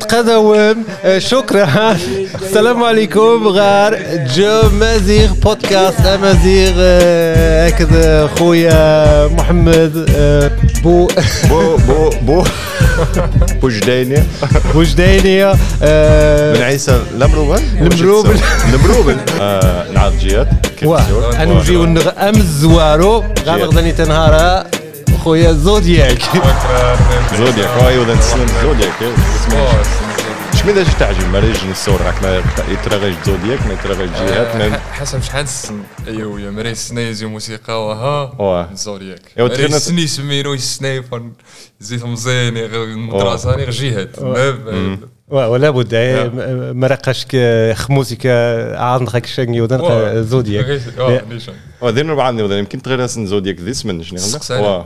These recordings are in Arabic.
تقدم شكرا. السلام عليكم غار جو مزيغ بودكاست امازيغ هكذا خويا محمد آه، بو. بو بو بو. بوجديني آه، بن عيسى المروبل؟ المروبل. المروبل. نعاد جيات واه نجيو امز زوارو. غادي غدا تنهار خويا زودياك. زودياك. واي ولا نسلم زودياك. شمن داش تعجب. ما ريج نصور راك ما يترغج زودياك ما يترغج جهات ما حسب شحال السن ايوا يا مري سنايز موسيقى وها؟ ايوا مري سني سمينو السنايفر زيت مزيان غير المدرسة غير جهات ولا بد. آه، مرقش خموسك عندك شنجي ودن زودياك. وذين ربع عندي وذين يمكن تغير اسم زودياك ذي اسم شنو. واه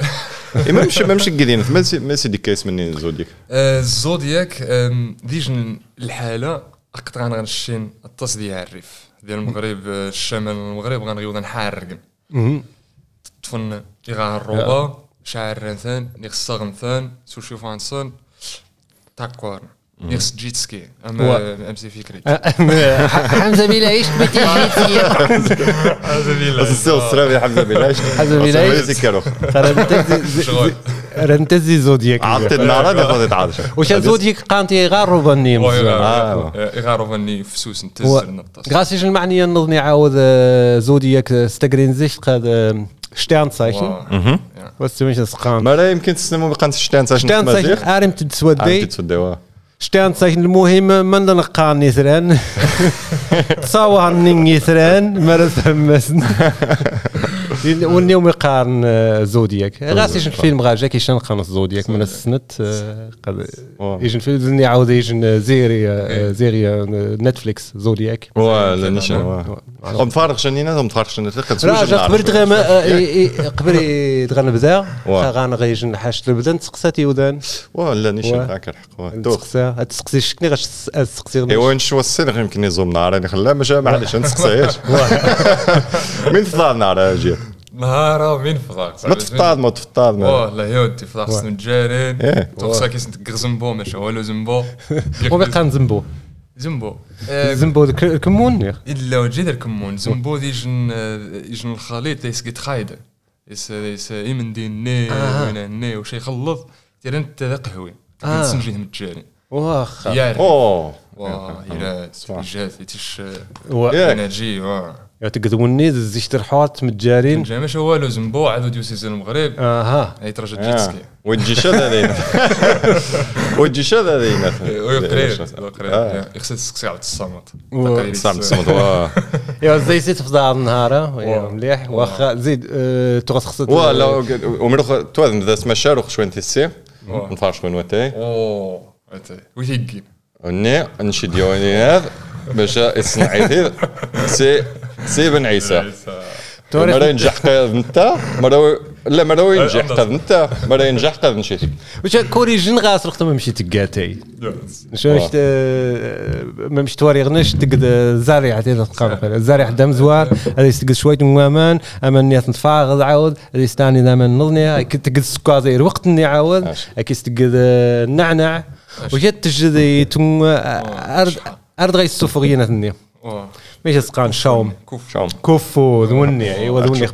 إيه، ما مش ما مش قدين ما سي ما سي ديك اسمني زوديك الزودياك آم، ديجن الحالة اقطع غنشين الطاس ديال الريف ديال المغرب آه، الشمال المغرب غنغيو نحرقن تفن يغا الروبا شعر رنثان نيغس غنثان سوشي فانسون تاكوار نيغس جيتسكي و- اما امسي فكري حمزه بلا إيش بس السيل السرابي حمزه بلاش حمزة بلاش. ذكروا شغل. رنتزي زودياك عطت النار هذا خذ تعرش وش زوديك قانتي غار روباني آه. يغارو فني فسوس نتزر نطاس غاسي المعنية نظني عاود زوديك استقرين زيش قاد شتان سايشن بس مش سقان ما لا يمكن تسلموا بقى شتان ساش شتان سايشن ارم تسودي تسودي شتان سايشن المهم من نقان يثران تصاوها نين يثران مرس همسن واليوم يقارن آه، زودياك. غاسي الفيلم غاجا كيشان قانص زودياك من السنت آه،. يجن فيلم زني عاود يجن زيري آه، زيري نتفليكس زودياك. ولا نيشان واه. هم فارغ شنينا هم فارغ شنينا لا جا قبل تغام قبل تغان بدا. غان غيجن حاش البدا نتسقساتي ودان. ولا نيشان واه. معك الحق دوخ نتسقسا تسقسي شكني غاش تسقسي ايوا نشوى السنغ يمكن يزوم نهار أنا خلاه ماشي معليش نسقسيش من فضال نهار جيت. نهار مين فضاق ما تفطاد ما تفطاد واه لا يا ودي فضاق سنو جارين. إيه. تقصا كيس نتك زنبو ماشي والو زنبو. وبقى زنبو. زنبو. ذاك الكمون إلا وجد الكمون. زنبو ديجن يجن الخليط يس قد خايدة. يس يس إيمن دي آه. وين الني وشي يخلط. دير انت ذا قهوي. آه. تسنجيه متجاري واخا. أوه. واه إلى. جات تيش انرجي واه تقدموني زيش ترحوات متجارين. جا ماشي والو زنبو عاد ديو سيزون المغرب. أها. هاي ترجع آه. جيتسكي. وتجي شذا ذينا وتجي شذا ذينا ويقرير آه. ويقرير يخصك تسقسي و- صعب تصمت واه يا زي سيت فضاء النهار يا واه. مليح. واخا زيد آه، تغس خصت ولا ومروخ توازن ذا اسمه شاروخ شوين تسي. واه. نفارش شوين وتاي أوه أتي. ويهيكي وني نشي ديوني هذا. باش يصنع سي سي بن عيسى. مرة ينجح قاذ نتا مرة لا مرة ينجح قاذ نتا مرة ينجح قاذ نشيتك واش كوري جن غاس رخت ما مشيت تقاتي. شو. مش ما مش تواري غنش تقد زارع هذا تقام زارع دم زوار هذا يستقد شوية موامان اما الناس نتفاغض عاود. هذا يستاني دائما نظني تقد سكازير وقت إني عاود. عاش. اكي يستقد النعنع وجات تجدي تم ارض ارض غير السفرية نثني ماشي سقان شوم. كوف شوم. كفو ذوني ايوا ذوني.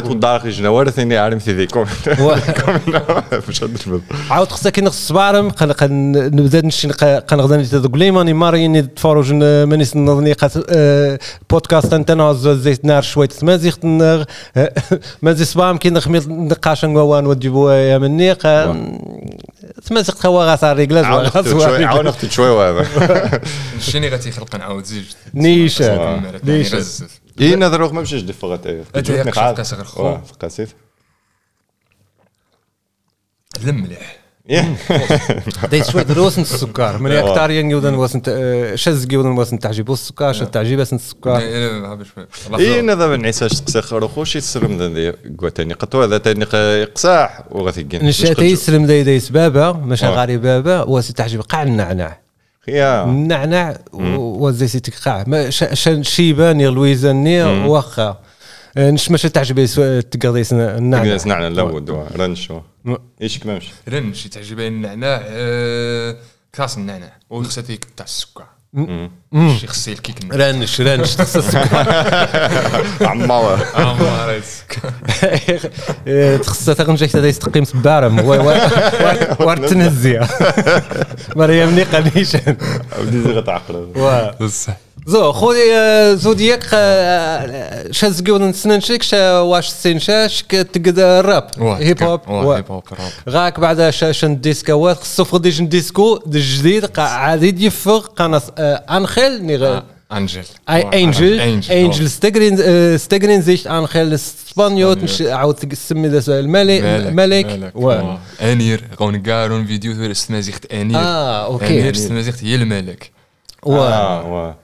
توضع أخي جنا ثاني عالم في ذيكم مش هدر عاود خصك كي نغس الصبارم قن قن نبدأ نشي قن غدا نتذوق لي ماني ماري تفرج ماني نظني آه، بودكاست أنت نعز زيت نار شوية مازيخ نغ مازي صبام كي نخمي نقاش نوان وديبو يا مني. تمازيق تخوا غاس ريغلاز عاون أختي شوي وهذا. شني غادي يخلق نعاود زيج نيشان نيشان اي نظروك ما مشيش دفغت أنت ياك شوف كاس غير خو. في قاسيت لم مليح دايت شوية دروس السكر. من أكثر يودن وسن شز يودن وسن تعجبو السكر شز تعجبه السكر. اي نذا بن عيسى تقسى خروخوش يسرم ذا ذي قوتاني قطوة ذا تاني قساح وغثيقين نشأت يسلم داي دايس بابا ماشي آه. غاري بابا وسي تعجب قاع النعناع. يا النعناع وزي سيتك قاع ما ش- ش- شيباني لويزاني واخا. نش ماشي تعجبي تقضي النعناع تقدر نعنع. الأول رنش إيش كمامش رنش تعجبني النعناع كاس النعناع وخصها تاع السكر. شي خصي الكيك النعناع رنش رنش تخصص عمار ما عرفت السكر. تخصص تغنجي حتى يستقيم بارم وار تنزيا مريم ني قنيشن بدي زي غتعقل بصح. زو خويا زودياك شاز قول نسنن شيك شا واش سين شاش تقد الراب هيب هوب هيب هوب غاك بعد شاشن ديسكوات خصو فغ ديجن ديسكو دي جديد قا عادي يفغ قناص انخيل ني انجل اي انجل انجل ستيغرين ستيغرين زيشت انخيل اسبانيوت مش عاود تسمي ذا الملك ملك و- انير غون كارون فيديو تور استمازيخت انير آه أوكي انير استمازيخت هي الملك و آه واه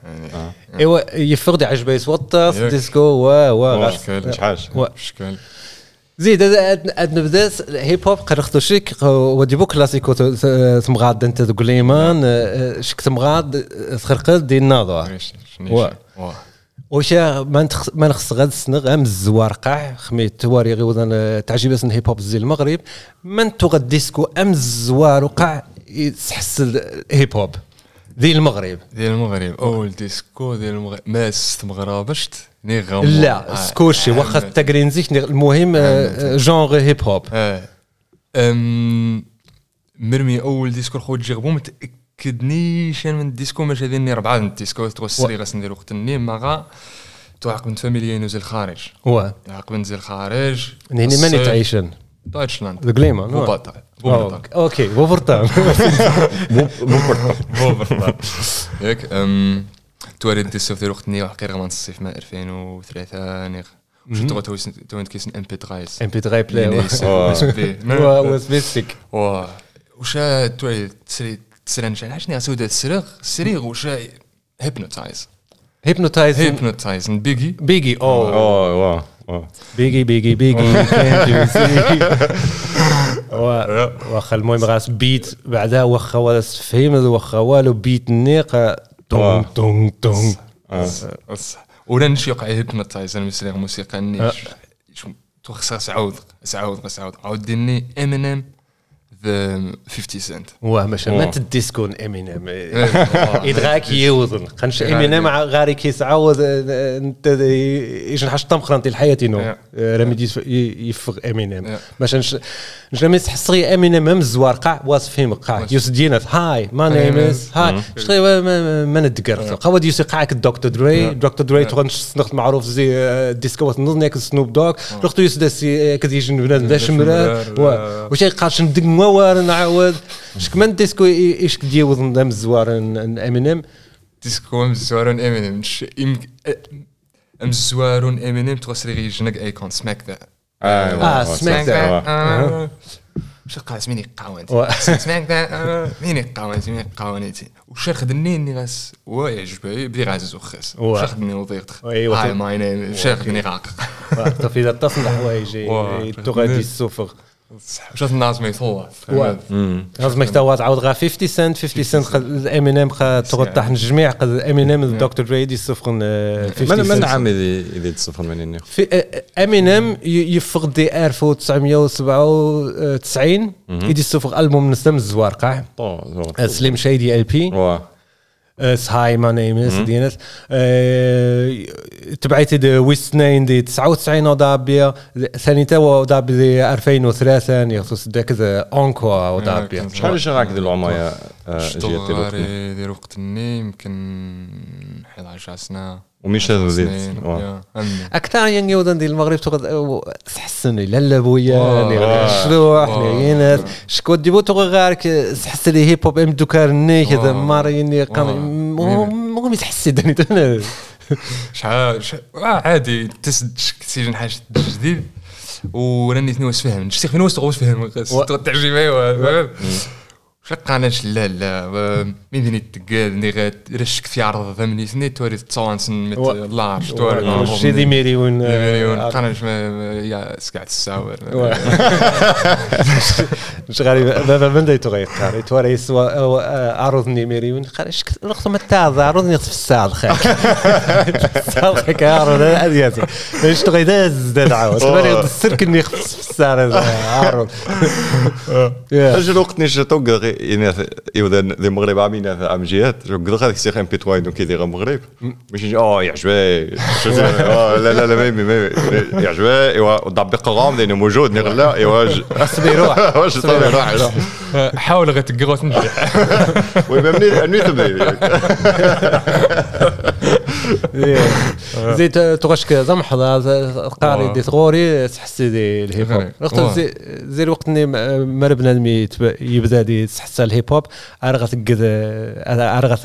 ايوا يفغ دي عجبي وطاس. ديسكو و و. شكال شحال و- شكال زيد اد نبدأ هيب هوب قرختو شيك ودي بو كلاسيكو تمغاد أنت تقوليمان شك تمغاد تخرقد دي الناظر و- وشا ما. ما نخص غاد السنغ أم الزوار قاع خميت تواري غي وذن تعجب أسن هيب هوب زي المغرب. من تو غاد ديسكو أم الزوار وقع يتحس الهيب هوب ذي المغرب. ديال المغرب. أول ديسكو ديال المغرب. ما ست مغربشت؟ ني غمو لا سكوشي واخا التقرين زيك المهم آه، جونغ هيب هوب. مرمي أول ديسكو خو تجربو متاكدنيش أنا من الديسكو ماش هذيني ربعة من الديسكو تقول السري غاس ندير وقت النيم مغا توعق من فاميليا نزل خارج و؟ توعق نزل خارج هني ماني تعيشن. دويتشلاند ذا جليمان بوباتا بوباتا أوكي وفرتان بوباتا ياك أم، توالي ديسو في وقت النيم حقيقة غمان الصيف ما 2003 نيغ وش تو تو تو كيسن ام بي 3 ام بي 3 بلاي بلاي وسبيسيك واه وشا توي تسري تسرن شان عشني سودا السرغ السريغ وشا هيبنوتايز هيبنوتايز هيبنوتايز بيجي بيجي اوه آه واه واه بيجي بيجي بيجي can't you see و- واخا المهم غاس بيت بعدها واخا ولا فهم واخا والو بيت نيق تون تون تون ولا نمشي يوقع هيبنوتايز أنا مسريغ موسيقى نيش توخصها سعود سعود سعود. عاود ديني ام ان ام ذا 50 سنت واه ماشي. ما تديسكون إمينيم. يدغاك يوضن خنش إمينيم غاري كيسعود أنت إيش نحش طمخرنتي الحياة نو رمي يفغ إمينيم. باش نش نش لما تحصري إمينيم مم الزوار قاع واس فيهم قاع. يوس دينات هاي ما نيم إز. هاي. شتي ما ندقر. قواد يوس قاعك الدكتور دري. دكتور دري تغنش سنخت معروف زي ديسكوات نظنيك سنوب دوغ. رحتو يوس داسي كذي يجن بنادم داش مرار وش قاش ندق موار نعاود. شك من ديسكو إيش ديوض ندم الزوار إمينيم؟ ديسكو إم زوارون ام ان ام ام زوارون ام إن ام تغسري غي جنك أيكون. سماك ذا. آه، سماك ذا. واش قاس مين يقاون سماك ذا. مين يقاون مين يقاونيتي وش خدني إني غاس. ويعجبني بدي غاز وخاس و- وش خدني وضيقت أيوة. هاي ماي نيم وش خدني غاق. في اذا تصل حوايج واه. تغادي السفر وش الناس ما يطلع واه. لازم يحتوى تعاود غا 50 سنت 50 سنت إمينيم تغد تحت الجميع إمينيم الدكتور دري يصفر من 50 من سنت. عام اللي اللي تصفر مني في إمينيم يفق دي 1997 يدي الصفر ألبوم نسلم الزوار قاع. سليم شيدي إل بي. اس هاي ما نيم از دينت تبعتي دي ويست ناين دي 99 ودابيا. ثاني توا ودابي دي 2003 يخص داك ذا أونكوا ودابيا. شحال واش راك ديال العمر يا اشتغل ديال وقت الني يمكن 11 سنة. يا، أمي. أكثر يعني ودن ديال المغرب تغد تحسن. لي الشلوح واه. لي ينات شكو ديبو تغ غارك تحس لي هيب هوب إم دوكارني كذا واه. ماريني كان. مو يتحسي داني شحال عادي. تسد تسجن حاجة جديد. وراني نواس فهم شتي فين واش تغوص فهم و- تعجب ايوا شقاناش لا لا مين ديني تقال ني رشك في عرض ثمني سنين توري تصوانسن مت و- لارج توري شي دي مليون مليون آه، قناش يا سكعت الساور مش غريب. بابا من دايتو غيقار يتوارى يسوى أو- آه، عروض نيميريون قال اش نقطة ما تاع عروض نيت في الساعة خاك الساعة خاك عروض ادياتي إيش تغي داز زاد عاود. السرك اني خفص في الساعة عروض يا. أجل وقت نيش توق يعني إذا ذي المغرب عامين ام جيات قد هذيك السيخ إم بي تواين كي دير المغرب. باش نجي آه زين، آه، لا لا لا ما ما يعجبك إيوا ضبق الغام لأنه موجود نغلا إيوا حسبي روح واش صافي روح حاول غير تقرا تنجح وي ما مني مني تبدا يا. زي ت- تغشك زمحضة قاري واه. دي ثغوري تحسي دي الهيب هوب. وقت. زي الوقت اللي م- مر بنادم يتب- يبدا دي تحس الهيب هوب. ارغى تقد ارغى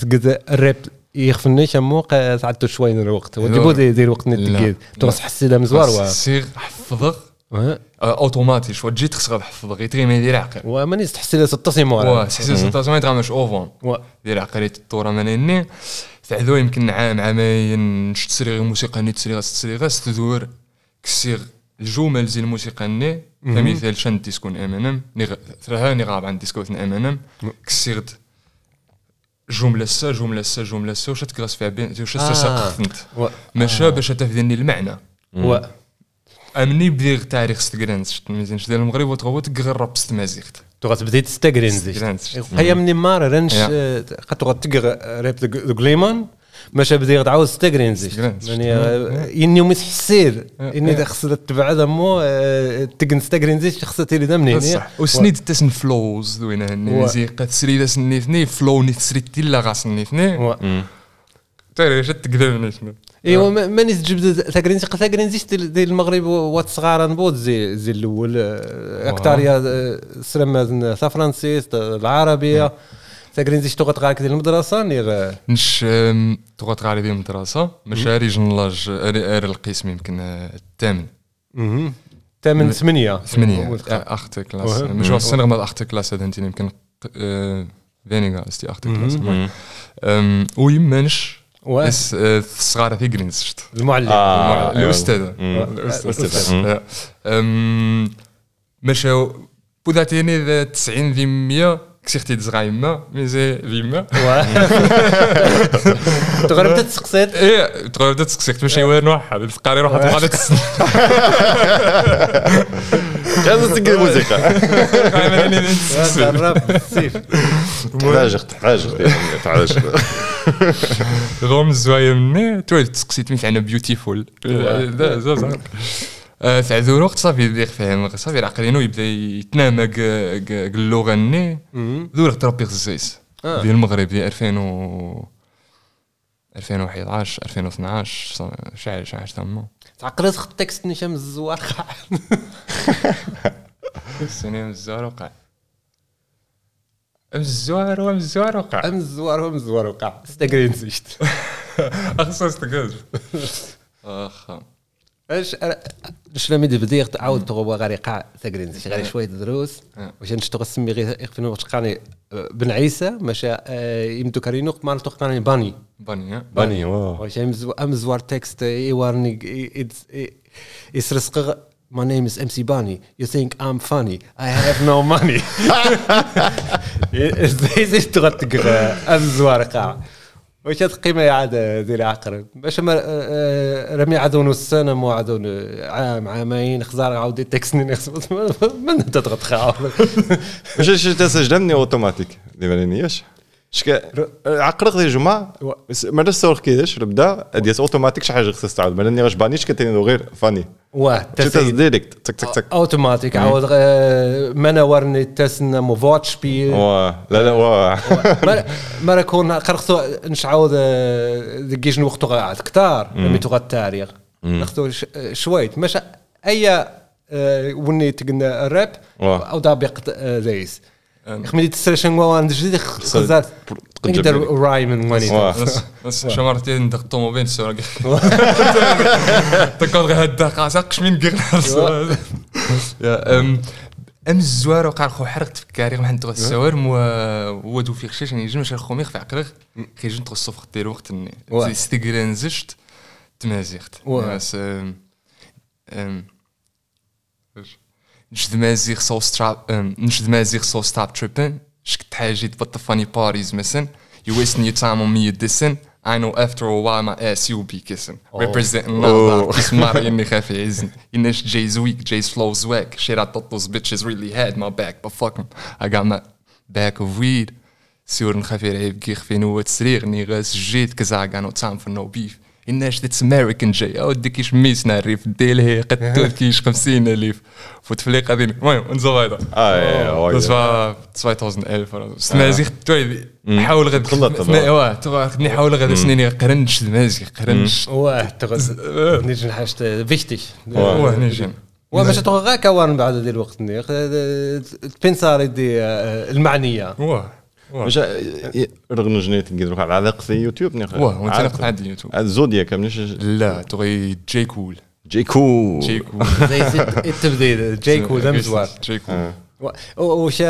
تقد الراب يخفني شمو ساعدتو شوي من الوقت. وجيبو دي دي الوقت. اللي تغس حسي لا. مزوار سير واه. اوتوماتي شو تجي يتغي ما يدير عقل. وماني تحسي لا 16 مورا. واه تحسي 16 ما يتغامش اوفون. دير عقلية الطورة مانيني تعذو يمكن عام عامين نش تسري غير موسيقى ني تسري غاس تسري غاس تدور كسيغ الجمل زي الموسيقى ني كمثال شان ديسكون إم إن إم ثلاثة ني غاب عن ديسكو إم إن إم كسيغ جملة سا جملة سا جملة سا وش تكراس فيها بين وش. ساقفنت واه. ماشا باش تفذني المعنى. أمني بدير تاريخ ستكرانس شت ميزان ديال المغرب وتغوت راب ست مازيغت بديت تستقرين زي ستكرانس هيا مني مار يا. قد تقرا راب دو غليمان ماشا بدي تعاود ستقرين زي. يعني آه، اني متحسير يا. اني. خص تبعد مو تقن ستقرين زي خص تيري دا منين بصح وسنيد تسن فلوز دوينا هني مزيقا تسري دا سنيثني فلو ني تسري تيلا غا سنيثني تاري شت تقدرني شنو. إيوا ما- ماني تجبد ثاكرين ثاكرين زيش ديال المغرب وات صغار نبوت زي زي الأول. آه، أكتاريا آه، تا فرانسيس العربية. ثاكرين زيش تغط غاك ديال المدرسة نيغ نش أم، تغوت غالي ديال المدرسة. ماشي ريجن لاج ار القسم يمكن آه، الثامن. مهم. ثامن ثمانية. ثمانية. اخت كلاس. مش السنة غمض اخت كلاس هذا أنت يمكن فينيغا استي اخت كلاس ويمانش. بس آه، الصغار في جرينزشت المعلم. آه. الاستاذ الأستاذ. أم، مشاو بوداتيني ذا 90 ذي 100 كسيختي تزغايما ميزي ذي 100 تغرب تتسقسيت إيه تقول بدات تسكسيت ماشي وين واحد الفقاري روح تبغى تسن كان تسقي الموسيقى تحاجق تحاجق تحاجق غوم الزوايا مني تولي تسقسيت مثل أنا بيوتيفول تعذور وقت صافي يبدا يفهم صافي عقلينو يبدا يتنامى اللغة ني ذور تربي غزيس آه. ديال المغرب ديال 2000 و 2011 2012 صا- شحال شحال تما تعقلت خط التكست نشام الزوار السنين من الزوار وقع ام الزوار وام الزوار وقع ام الزوار هم الزوار وقع استقرين زيشت اخصص تقاز اخا اش اش لما يدي بدي تعاود تغوا غير يقع تقرين زيش غير شوية دروس آه. واش نشتغل سمي غير يخفين وقت قاني بن عيسى مشى يمدو كارينو مال تقاني باني باني ها باني واه واش أم زوار تكست يوارني يسرسق My name is MC Bunny. You think I'm funny. I have no money. زي زي تغى تقرا أم زوار قاع واش القيمة عاد دير عقرب باش ما آه، رمي عدون السنة مو عدون عام عامين خزار عاود تكسني من أنت تغط خاوي؟ واش اش تسجلني أوتوماتيك؟ دي بالينياش شكا عقرق دي جمعة و- مرة الصور كيداش ربدا ديس أوتوماتيك شي حاجة خصها تعاود بانيش كتينو غير؟ فاني. تسيد. ديريكت تك تك تك. أوتوماتيك. عاود آه، مانا ورني تسنا مو فوتش بي. واه لا لا واه ما ما كون قرختو نشعاود دقيش وقتو قاعد كتار. ميتو التاريخ. ناخذو شويت. مش أي آه، وني تقلنا الراب. أو دابق زيس خميدي تسرشن وان جديد خزات نقدر واني واه. بس بس شمرتين ندق الطوموبيل السواق تكون غير هاد الدقة ساقش من يا أم أم الزوار وقع خو حرقت في الكاري ما حنت السوارم و دو في خشاش نيجي مش خو ميخ في عقلك خيجن تغصو في دير وقت استقران زشت تمازيغت. Ouais. بس ام ام نشد مازيغ سو ستراب نشد مازيغ سو ستاب تريبن شكت حاجة تبطل فاني باريز مثلا You wasting your time on me you dissing I know after a while my ass you be kissing Representing Nada Kiss Mari إني خاف يعزني إنش Jay's weak Jay's flows whack Shit I thought those bitches really had my back But fuck 'em I got my back of weed سيور نخاف يرعب كي خفين هو تسريغ ني غاس جيت cause I got no time for no beef إناش that's American Jay أودي كيش ميسنا الريف ديل هي قد كيش خمسين ألف. فوتفليق هذين المهم انزو هذا. آه Das war 2011 oder so. Stmazig, نحاول غير تخلط واه تبغى- نحاول غير سنيني قرنش دمازيغ قرنش. واه تغز. نيجي حاجة فيشتي واه نيجي وماش تغ غاك وان بعد ديال الوقت. نيق البنسار دي آه، المعنية. واه. مش رغم جنيت نقدروا على علاقة في يوتيوب نيخ واه وانت نقطع عندي اليوتيوب. زودياك منش لا تغي جاي كول جي كو جاي كول زي التبديل جايك وذا مزوار. جاي كول وش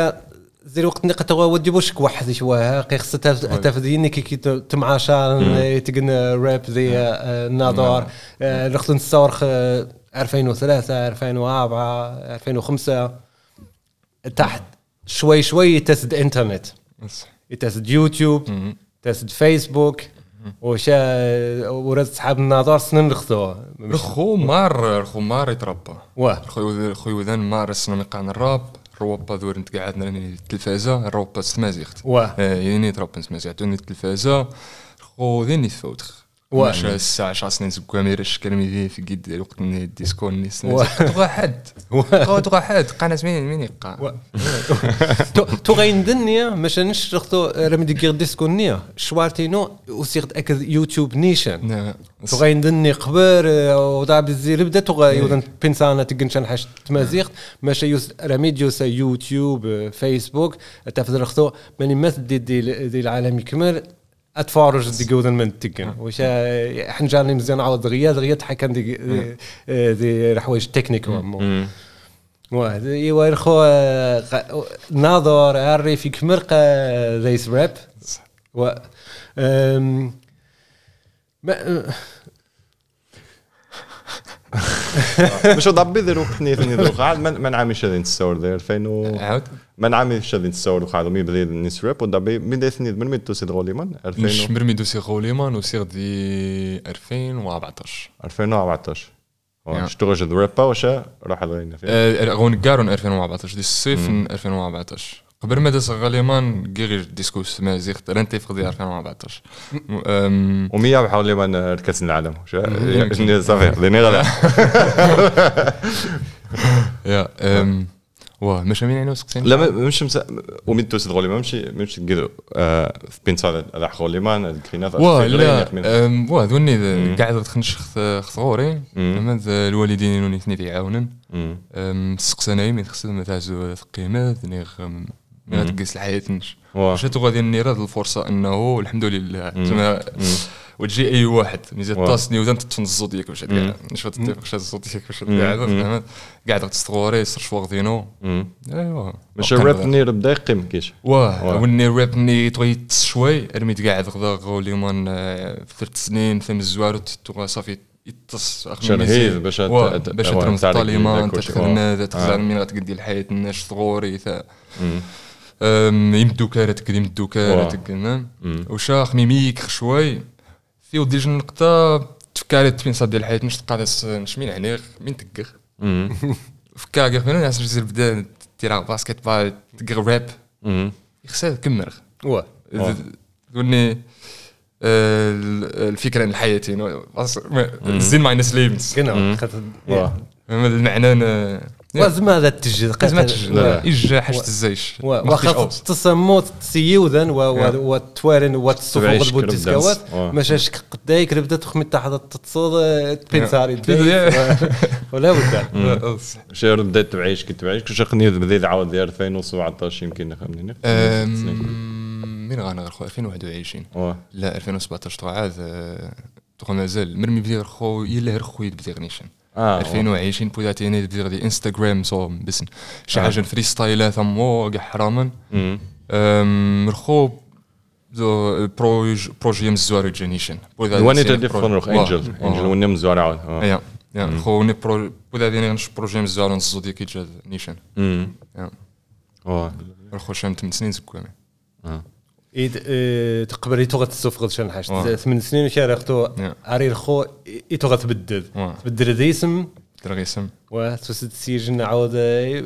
زي الوقت نقطة تغوا ودي بوش كوحد شوية قي خصها تفديني كي كي تمعاشا تقن راب ذي آه، الناظور رخت نصور 2003 2004 2005 تحت شوي شوي تسد إنترنت. تسد يوتيوب تسد فيسبوك وشا ورد صحاب الناظور سنن رخصو الخو مار الخو مار يتربى. واه. خوي وذان مار السنة مقعن الراب. روبا دور انت قاعدنا التلفازة روبا ستمازيغت واه. يعني تربى ستمازيغت التلفازة خو ذين يتفوت واه. واش الساعة 10 سنين زكوا ميرش كلمي في قد الوقت ني الديسكو ني واه. تبغى حد. تبغى حد قناة مين مين يقع تو غاين دنيا مش نش رختو رمي دي غير ديسكو نيا شوارتينو وسيغت اكد يوتيوب نيشن تو غاين دني قبر وضع بالزير بدا تو غاي يودن بنسانا تقنشان حاش تمازيغت ماشي يوس رميديو سا يوتيوب آه، فيسبوك تفضل رختو ماني دي دي, دي اتفرج دي جودن من تقن وش حنجاني مزيان عوض دغيا دغيا تحكم دي دي- دي الحوايج تكنيك واه ايوا الخو ناظر عري في كمرقة ذيس راب و ما مش ضبي ذي روح نيث نيث روح عاد من من عامي شادين تستور ذي 2000 و عاود. روح عاد مي بدي نيس راب ودبي من ديث نيث من ميت توسيد غولي من 2000 مش مرمي دوسي غوليمان وسير دي 2014 2014 Ja. اشتغل ذا رابا وشا راح غينا فيه آه، غون كارون 2014 دي الصيف من 2014 قبل ما داس غاليمان غير ديسكوس ما زيخت رانتي في 2014 أم، ومية بحاول من كاس العالم. صافي لاني غلا يا واه مش مين عينو سكتين لا ما- مش مس... وميت توسيد غولي؟ ما مشي مش في بين صار راح غولي مان الكرينات واه لا واه ذوني قاعد تخنش خثغوري أما الوالدين ينوني ثني يعاونن. سقساناي من خصنا ما تعزو ثقيمة غم ما تقيس الحياة نش واه. واش غادي نير هذه الفرصة إنه الحمد لله. زعما وتجي أي واحد ميزي واه. طاسني وذا تطفن الزودياك باش تقعد نش تطيق باش الزودياك باش تقعد فهمت؟ قاعد تستغوري يصير شو واخدينو ايوا مش الراب نير بدا يقيم كيش؟ واه. وني راب ني تغي شوي رميت قاعد غدا غولي من آه، ثلاث سنين ثم الزوار صافي يتص شرهيز باش باش ترمز الطاليمان شيء. تخدم من غتقدي الحياة الناس أم، يمدو كارة تقدي يمدو كارة واه. تقدي وشا خميميك خشوي في ودي نقطة تفكاري تبين صاد ديال الحياة نش تلقى ناس نشمين عنيق مين تقغ فكا غير فين ناس تزير بدا دير باسكيت بال تقغ راب يخسر كمر. واه. وني الفكرة عن الحياة يعني زين ماينس واه. المعنى لازم هذا تجي؟ لازم تجي؟ لا. إجا حاجة الزيش؟ وخاص تصموت تسيوذن وتوارن وتصفوق تبعيش البود كرب ديسكوات دانس. واه. ماشاش قدايك ربدا تخمي تحت تصود بنساري يا. ولا بد شا بدات تعيش كي تعيش كش خني بدا عاود ديال 2017 يمكن خمني مين غانا غير خو 2021 واه لا 2017 تو عاد تو مازال. مرمي بدي خو يلا غير خويا بدي غنيشن آه، 2020 بدات يعني دير دي إنستغرام صو بس شي حاجة فري ستايلات امو كاع حراما. مم. أم، مرخو زو بروج بروجي مزوار جينيشن واني تدي فرنوخ انجل انجل وني مزوار عاود آه. يا يا. خو ني برو بودا ديني غنش بروجي مزوار نزو ديك نيشان مم. يا. واه مرخو شام 8 سنين زكوامي آه. آه، تقبل يتو غتستفقد حاجة آه. ثمان سنين شارع اختو. عرير خو يتو غتبدل. تبدل ذا اسم. درغيسم وتوسد سيجن عاود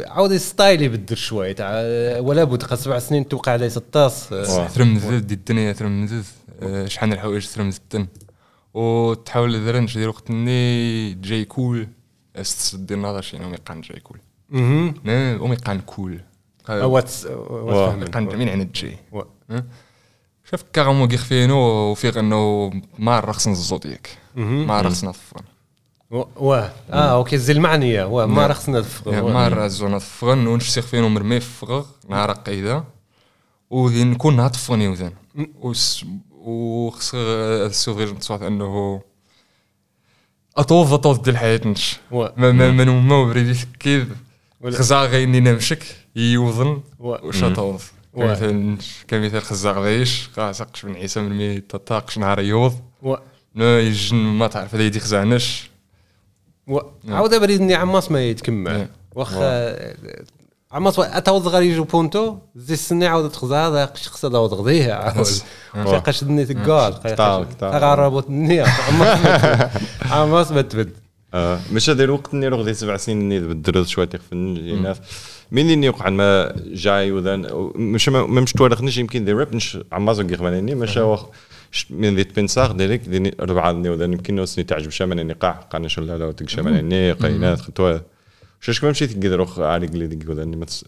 عاود ستايل يبدل شوي. تاع ولا بد سبع سنين توقع عليه 16 واه. ترمذ دي الدنيا ترمذ آه، شحال من الحوايج ترمذتن وتحاول درنج ديال وقت ني جاي كول. استسد النظر شي ما يقان جاي كول. أها وما يقان كول. وات واه. يقان جميع عن الجاي واه. شاف كارمو كيخ فينو وفيغ انه ما رخص الزودياك ما رخصنا الفرن واه آه أوكي زي المعنيه واه ما. رخصنا يعني ما رازونا الفرن ونشسيخ فينو مرمي في الفغر نهار قيدة. وذي نكون نهار طفوني وذن وس- وخص السوغيج نتصوت إنه اطوف أطوف ديال حياتنش. ما ما ما ما بريدي ولا- خزا غيني نمشك. يوظن واه. وش اطوف واه. كمثال كمثال خزا غيش قاسقش من عيسى من مي تطاقش نهار يوض. لا يجن ما تعرف هذا يدي خزانش واه. عاود بريد إني عماس ما يتكمل نعم. واخا عماس اتاوض غير يجو بونتو زي السنة عاود تخزا هذا قش غديه عاود بس. شي قش دني تقال. غربوت النية عماس ما- تبد آه، مش هذا الوقت اني رغدي سبع سنين إني بدرت شوية تخفن الناس اللي يوقع ما جاي وذن؟ مش مش توارخنيش يمكن دي راب مش عمازو كيخ ماني مش من ذي تبنساغ ديريك ديني ربعة دني وذن يمكن نوسني تعجب قاع قانا شلا لا تك شامن اني قينات خطوة. شاش كما مشيت روح عليك اللي ديك وذن ما تس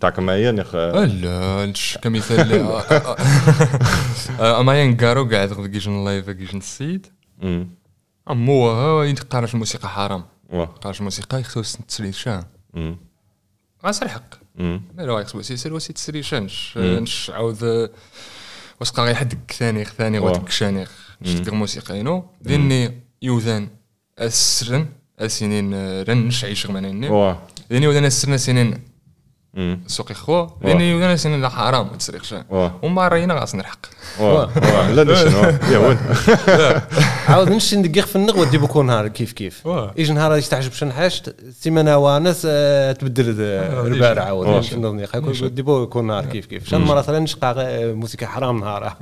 تاك معايا نخ لا نش كمثال آه، آه، آه، أما ينقارو قاعد غدقيجن لايف قيجن السيد. أمو هو يتقارش الموسيقى حرام. قارش الموسيقى يخصو تسري شان غاس الحق أمم. ما لا يخصو سيسير وسي تسري شانش نش عاود وسقا غي حدك ثاني ثاني. غادك شاني. نشتغل موسيقى ينو ذني يوذان السرن السنين آه، رنش عيش غمانيني. واه ذني يوذان السرن سنين أمم. سوق خوا ذني يوذان سنين لا حرام ما واه وما رأينا غاس نلحق واه واه لا وين. عاود نمشي ندقيق في النغ ودي بكون نهار كيف كيف. يجي نهار يستعجب شن حاجة سيمانة وانس آه، تبدل آه، البارع عاود ودي بو يكون نهار كيف كيف. شن مرة مثلا نشقى موسيقى حرام نهار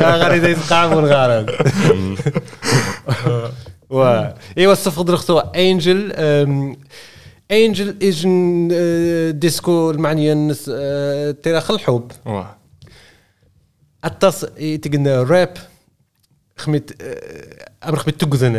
غير يسقع ونغار و إيوا الصفقه درختو انجل انجل آه، ديسكو آه، تيرا الحب. التص تقلنا راب خميت أمر خميت تقذن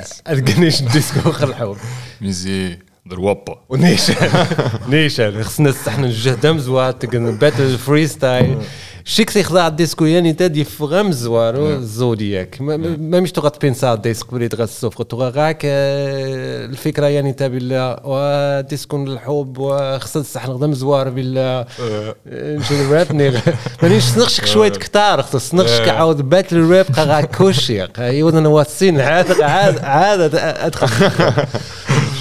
Yes. القنيش ديسكو خلحو ميزي. دروابا ونيشان. نيشان. خصنا استحنا الجهد مزوار تقلنا باتل فري ستايل شيك يخضع الديسكو يعني تادي فغم زوارو الزودياك ما- ما ما مش تغط بينسا ديسك بريد غسوف تغا غاك آه، الفكرة يعني تا بالله وديسكو الحب وخصنا استحنا غدا مزوار بالله نشوف الراب نيغ. مانيش نغشك شوية كتار خص نغشك عاود باتل راب قا كوشي ايوا أنا واتسين عاد عاد عاد أدخل.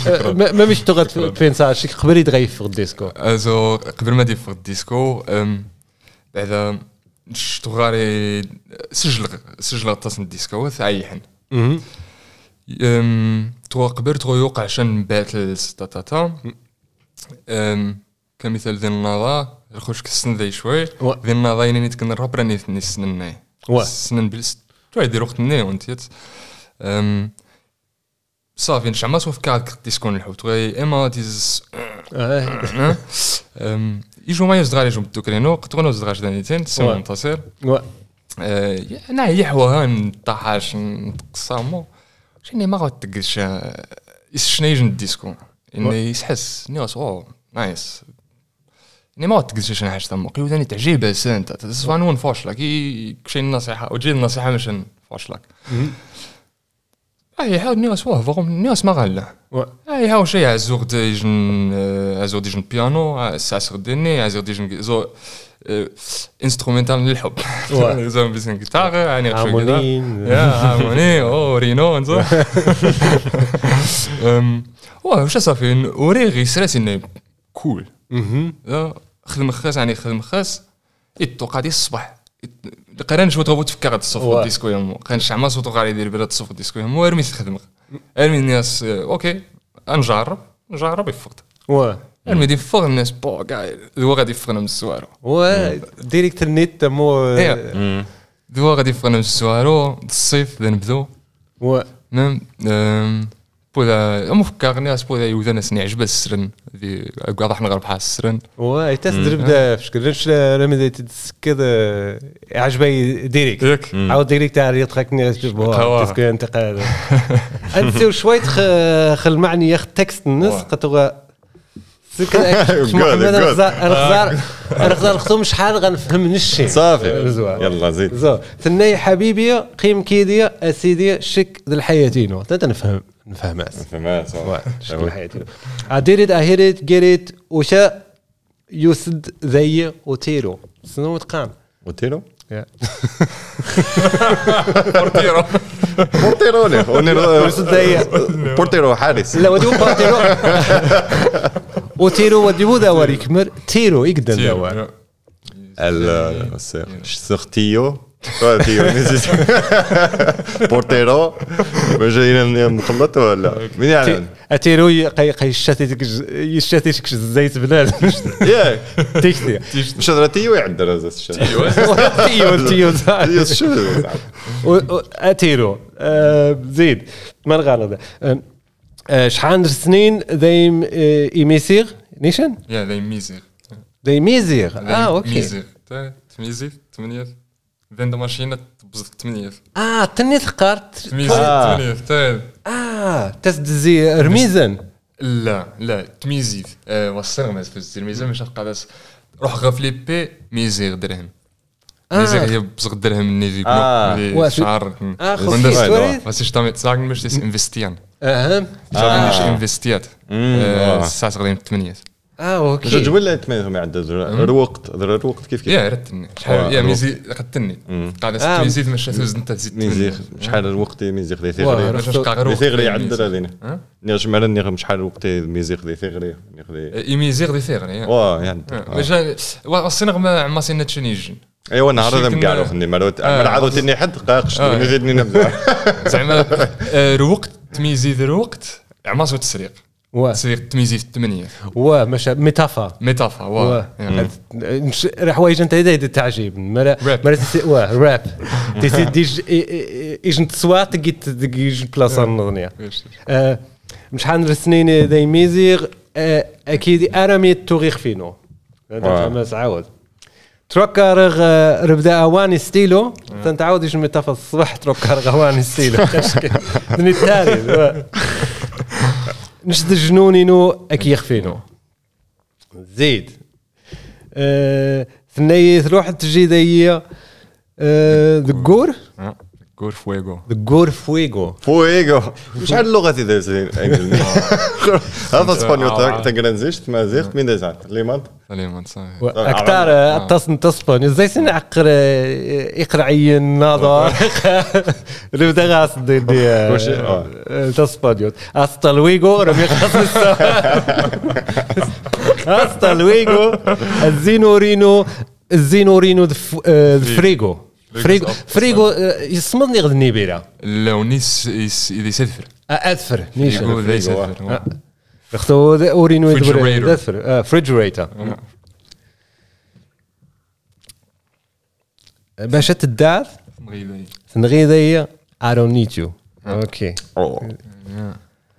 ما ما مش تغط بينسا شيك قبل يتغيف في الديسكو. Also, قبل ما دير في الديسكو بعدا شتو غاري سجل سجل غطاس الديسكو ثايحن. تو قبل تو يوقع عشان باتل ستاتاتا. كمثال ذي النظا الخوش كسن ذي شوي. ذي النظا يعني نتكن الراب راني ثني سنن و. سنن بلس تو يدير وقت ني وانت أم، صافي نشع ما سوف كاد ديسكون الحوت غي اما تيز آه. يجوا ما يزدغال يجوا بالدوكرينو قد غنو زدغاش دانيتين سي. منتصر أه، أنا يحوها نطاحاش نتقصامو شني ما غتقلش شنو يجن الديسكو اني يسحس نيوس أو نايس اني ما غتقلش شي حاجة تما قيو ثاني تعجيب انت تسفان ون فوش لك كشي النصيحه وتجي النصيحه باش نفوش حاول نيوس واه فوق نيوس ما غالا هاو شي عزوغ ديجن عزوغ ديجن بيانو ساسغ ديني عزوغ ديجن زو انسترومنتال للحب. زعما بيسن جيتار يعني غير شوية هارموني. يا هارموني أو رينو أم، واه واش صافي وري غي سرات انه كول خدم خاص يعني خدم خاص يتوقع ديال الصباح قران شو تغوت تفكر هاد الصوف. ديسكو يوم. كان شعما صوتو غادي يدير بلا الصوف ديسكو يوم. ارمي تخدم ارمي الناس أوكي نجرب نجرب يفقد. وا ارمي دي فوق الناس بو كاع هو غادي يفقنا من السوارو. وا ديريكت النت مو إيه. دوا غادي يفقنا من السوارو الصيف ذا نبدو وا نعم مفكر الناس بولا يوزا ناس نعجب السرن. ذي قاعد إحنا غرب حاس السرن. وا تسدرب دا فشكل رش رمي تسكد عجبي ديريكت. ياك. عاود ديريكت على يطرقني قهوة. تسكو أنت قاعد. أنت شوي خل معني ياخذ تكست الناس واه. قطوغا سكر Good, محمد. رخزار رخزار خصهم شحال غنفهم نشي صافي. يلا زيد. زو ثني حبيبي قيم كيديا أسيديا شك ذا الحياتينو تا نفهم نفهم اس فهمت شكل الحياتينو اديريت اهيريت جيريت وشا يسد زي وتيرو شنو متقام وتيرو بورتيرو بورتيروني ونير- يسد زي بورتيرو حارس. لا وديو باتيرو وتيرو وديو داور يكمل. تيرو يقدر داور السختيو تيو؟ طيب بورتيرو باش نخلط ولا من يعلم اتيرو يشتتك يشتتك الزيت بلاد ياك تيكتي مش هضره تيو يعدل هذا الشيء تيو تيو تيو اتيرو زيد ما الغلط شحال سنين دايم ايميسيغ نيشان يا دايم ميزيغ دايم ميزيغ آه أوكي ميزيغ ميزيغ 8 فيندو ماشين تبزت التمنيات آه تني ثقارت ميزان التمنيات آه تزدزي رميزان لا لا تميزيد وصلنا ما غماز في الزير ميزان مش قاعد روح غفلي بي ميزي درهم ميزي هي بزغ درهم ني ديك شعر آه was ich تعمل sagen möchte ist investieren اهم جافي نيش انفستيات الساعة غادي تمنيات آه جوج أوكي ولا تميزهم يعدل الوقت؟ الوقت كيف كيف؟ يا رتني. آه، شحال يا الوقت. ميزي قدتني قاعد آه. تميزيد مش تزيد أنت تزيد ميزيخ شحال الوقت ميزيخ ذي واه، ثغري؟ غير وقت ثغري. هذين ها؟ نيغ شمال نيغ شحال الوقت ميزيخ ذي ثغري؟ نيغ ذي يميزيغ دي ثيغ يا. واه يعدل باش الصينغ ما عما سينا تشنيجن ايوا نهار هذا مكاع خدني ما آه. عاودوا تني حد قاقش آه. نزيدني نبدأ. زعما آه، الوقت تميزيد الوقت عما سوى التسريق واه تسريق تميزيد الثمانية. واه مش ميتافا. ميتافا واه راه حوايج انت هذا تعجب. مرة تسي- واه راب. تيسي ديج ايج نتصوات تجيت تجيج بلاصة النظنية. آه، مش حان سنين ذي ميزيغ آه، أكيد ارمي توغيخ فينو. هذا. ما تعاود تروكا رغ ربدا أواني ستيلو. تنتعاود إيش متفق الصبح تروكا رغ أواني ستيلو. من التالي. نشد جنوني نو اكي يخفينو زيد. آه، ثنية تروح تجي ذي ذكور؟ كور فويغو ذكور فويغو فويغو شحال اللغة تي هذا اسبانيول. تاكرانزيشت ما زيغت مين دازعت ليمان سليمان صحيح أكثر اتصن تصبن إزاي سنعقر يقرا عين ناظر ربدا غاس دي دي. تصبن استا لويغو رمي خاص استا لويغو الزينورينو الزينورينو دف- آه، فريغو فريغو آه، يصمدني غد النيبيرا اللونيس يدي سدفر اذفر نيش يقول ذي فريغو، سدفر أختو أورينو. اذفر فريجريتر باش تدار مغيبي تنغيذية I don't need you. أوكي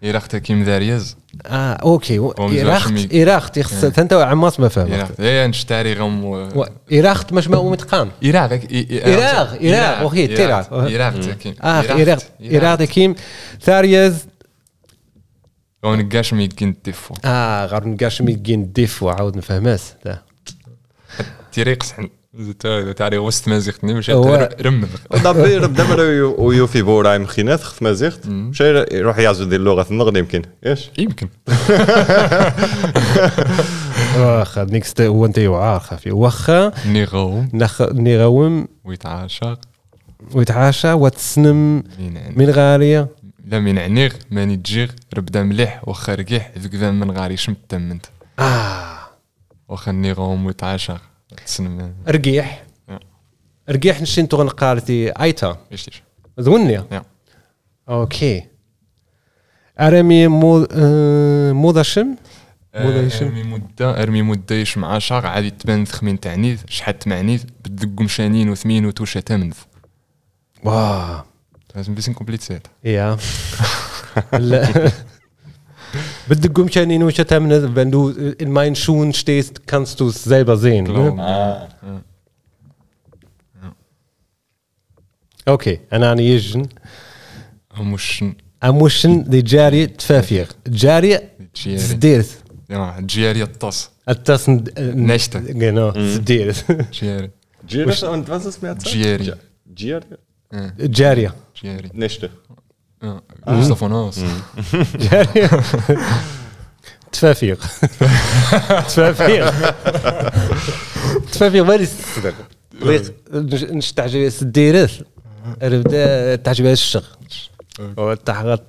يراخت كيم داريز. آه أوكي. ايراخت. ايراخت يخص أنت عماس ما فاهم يراخت يا نشتري غم ايراخت مش ما هو متقان إيراغ إيراغ، إيراغ، أوكي، تيراغ. إيراغ كيم آه ايراخت ايراخت كيم ثاريز. غون كاش مي كين تيفو آه غير نقاش ميكين ديفو عاود نفهماس دا. تاري وسط مازيختني مش هو- رمض دابا دابا ويوفي بورا مخينات خت يروح يعزو ديال اللغة النغد يمكن إيش يمكن واخا نيكست هو انت يوعى خافي واخا نيغوم نخ نيغوم ويتعاشق ويتعاشى وتسنم من غاليه لا من عنيغ ماني تجيغ ربدا مليح واخا رقيح ذكذا من غاري شمت تمنت آه واخا نيغوم ويتعاشق رقيح. رقيح نشين تغن قالتي أيتا. ذونيا Ja. أوكي. أرمي مو آه، موضشم؟ موضة يشم. أرمي مدة أرمي مدة يش مع شاق عادي تبان ثخمين تعنيذ شحال تمعنيذ بدق مشانين وثمين وتوشا تمنذ واه لازم بس كومبليتسيت Ja. Le- Bitte Gummchen nur Chatamne, wenn du in meinen Schuhen stehst, kannst du es selber sehen. Ne? آه. Okay, أنا أنا يجن مش أموشن دي جاري تفافير جاري جيري زديرت يا جيري الطاس التصن Nächte. Genau, زديرت جيري Gier und was ist Mehrzahl? Gieri. Gier? جارية جيري Nächte. مصطفى ناس جارية تفافير تفافير تفافير وين الصدق نستعجب سديرت ربدا تعجبها الشغل. وتحقق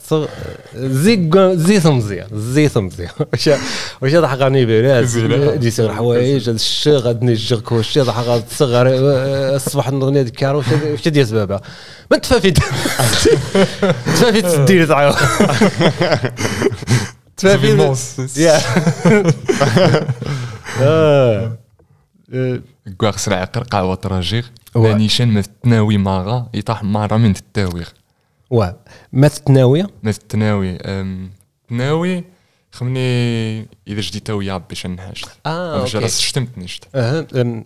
زي زي مزيان زي مزيان واش واش هذا حقاني بيراس دي سير حوايج هذا الشيء غادي نجرك واش هذا حقا تصغر الصباح نغني هذيك الكار واش ديال سبابها ما تفافي تفافي تدير تعاود تفافي آه. كواغ سرع قرقع وطراجيغ. نيشان ما التناوي ماغا يطاح مارا من التاويغ. وا ما تتناوية ما التناوي أم، تناوي خمني إذا جدي تاوي عب باش نحاش آه باش أوكي راس شتمت نشت ähm,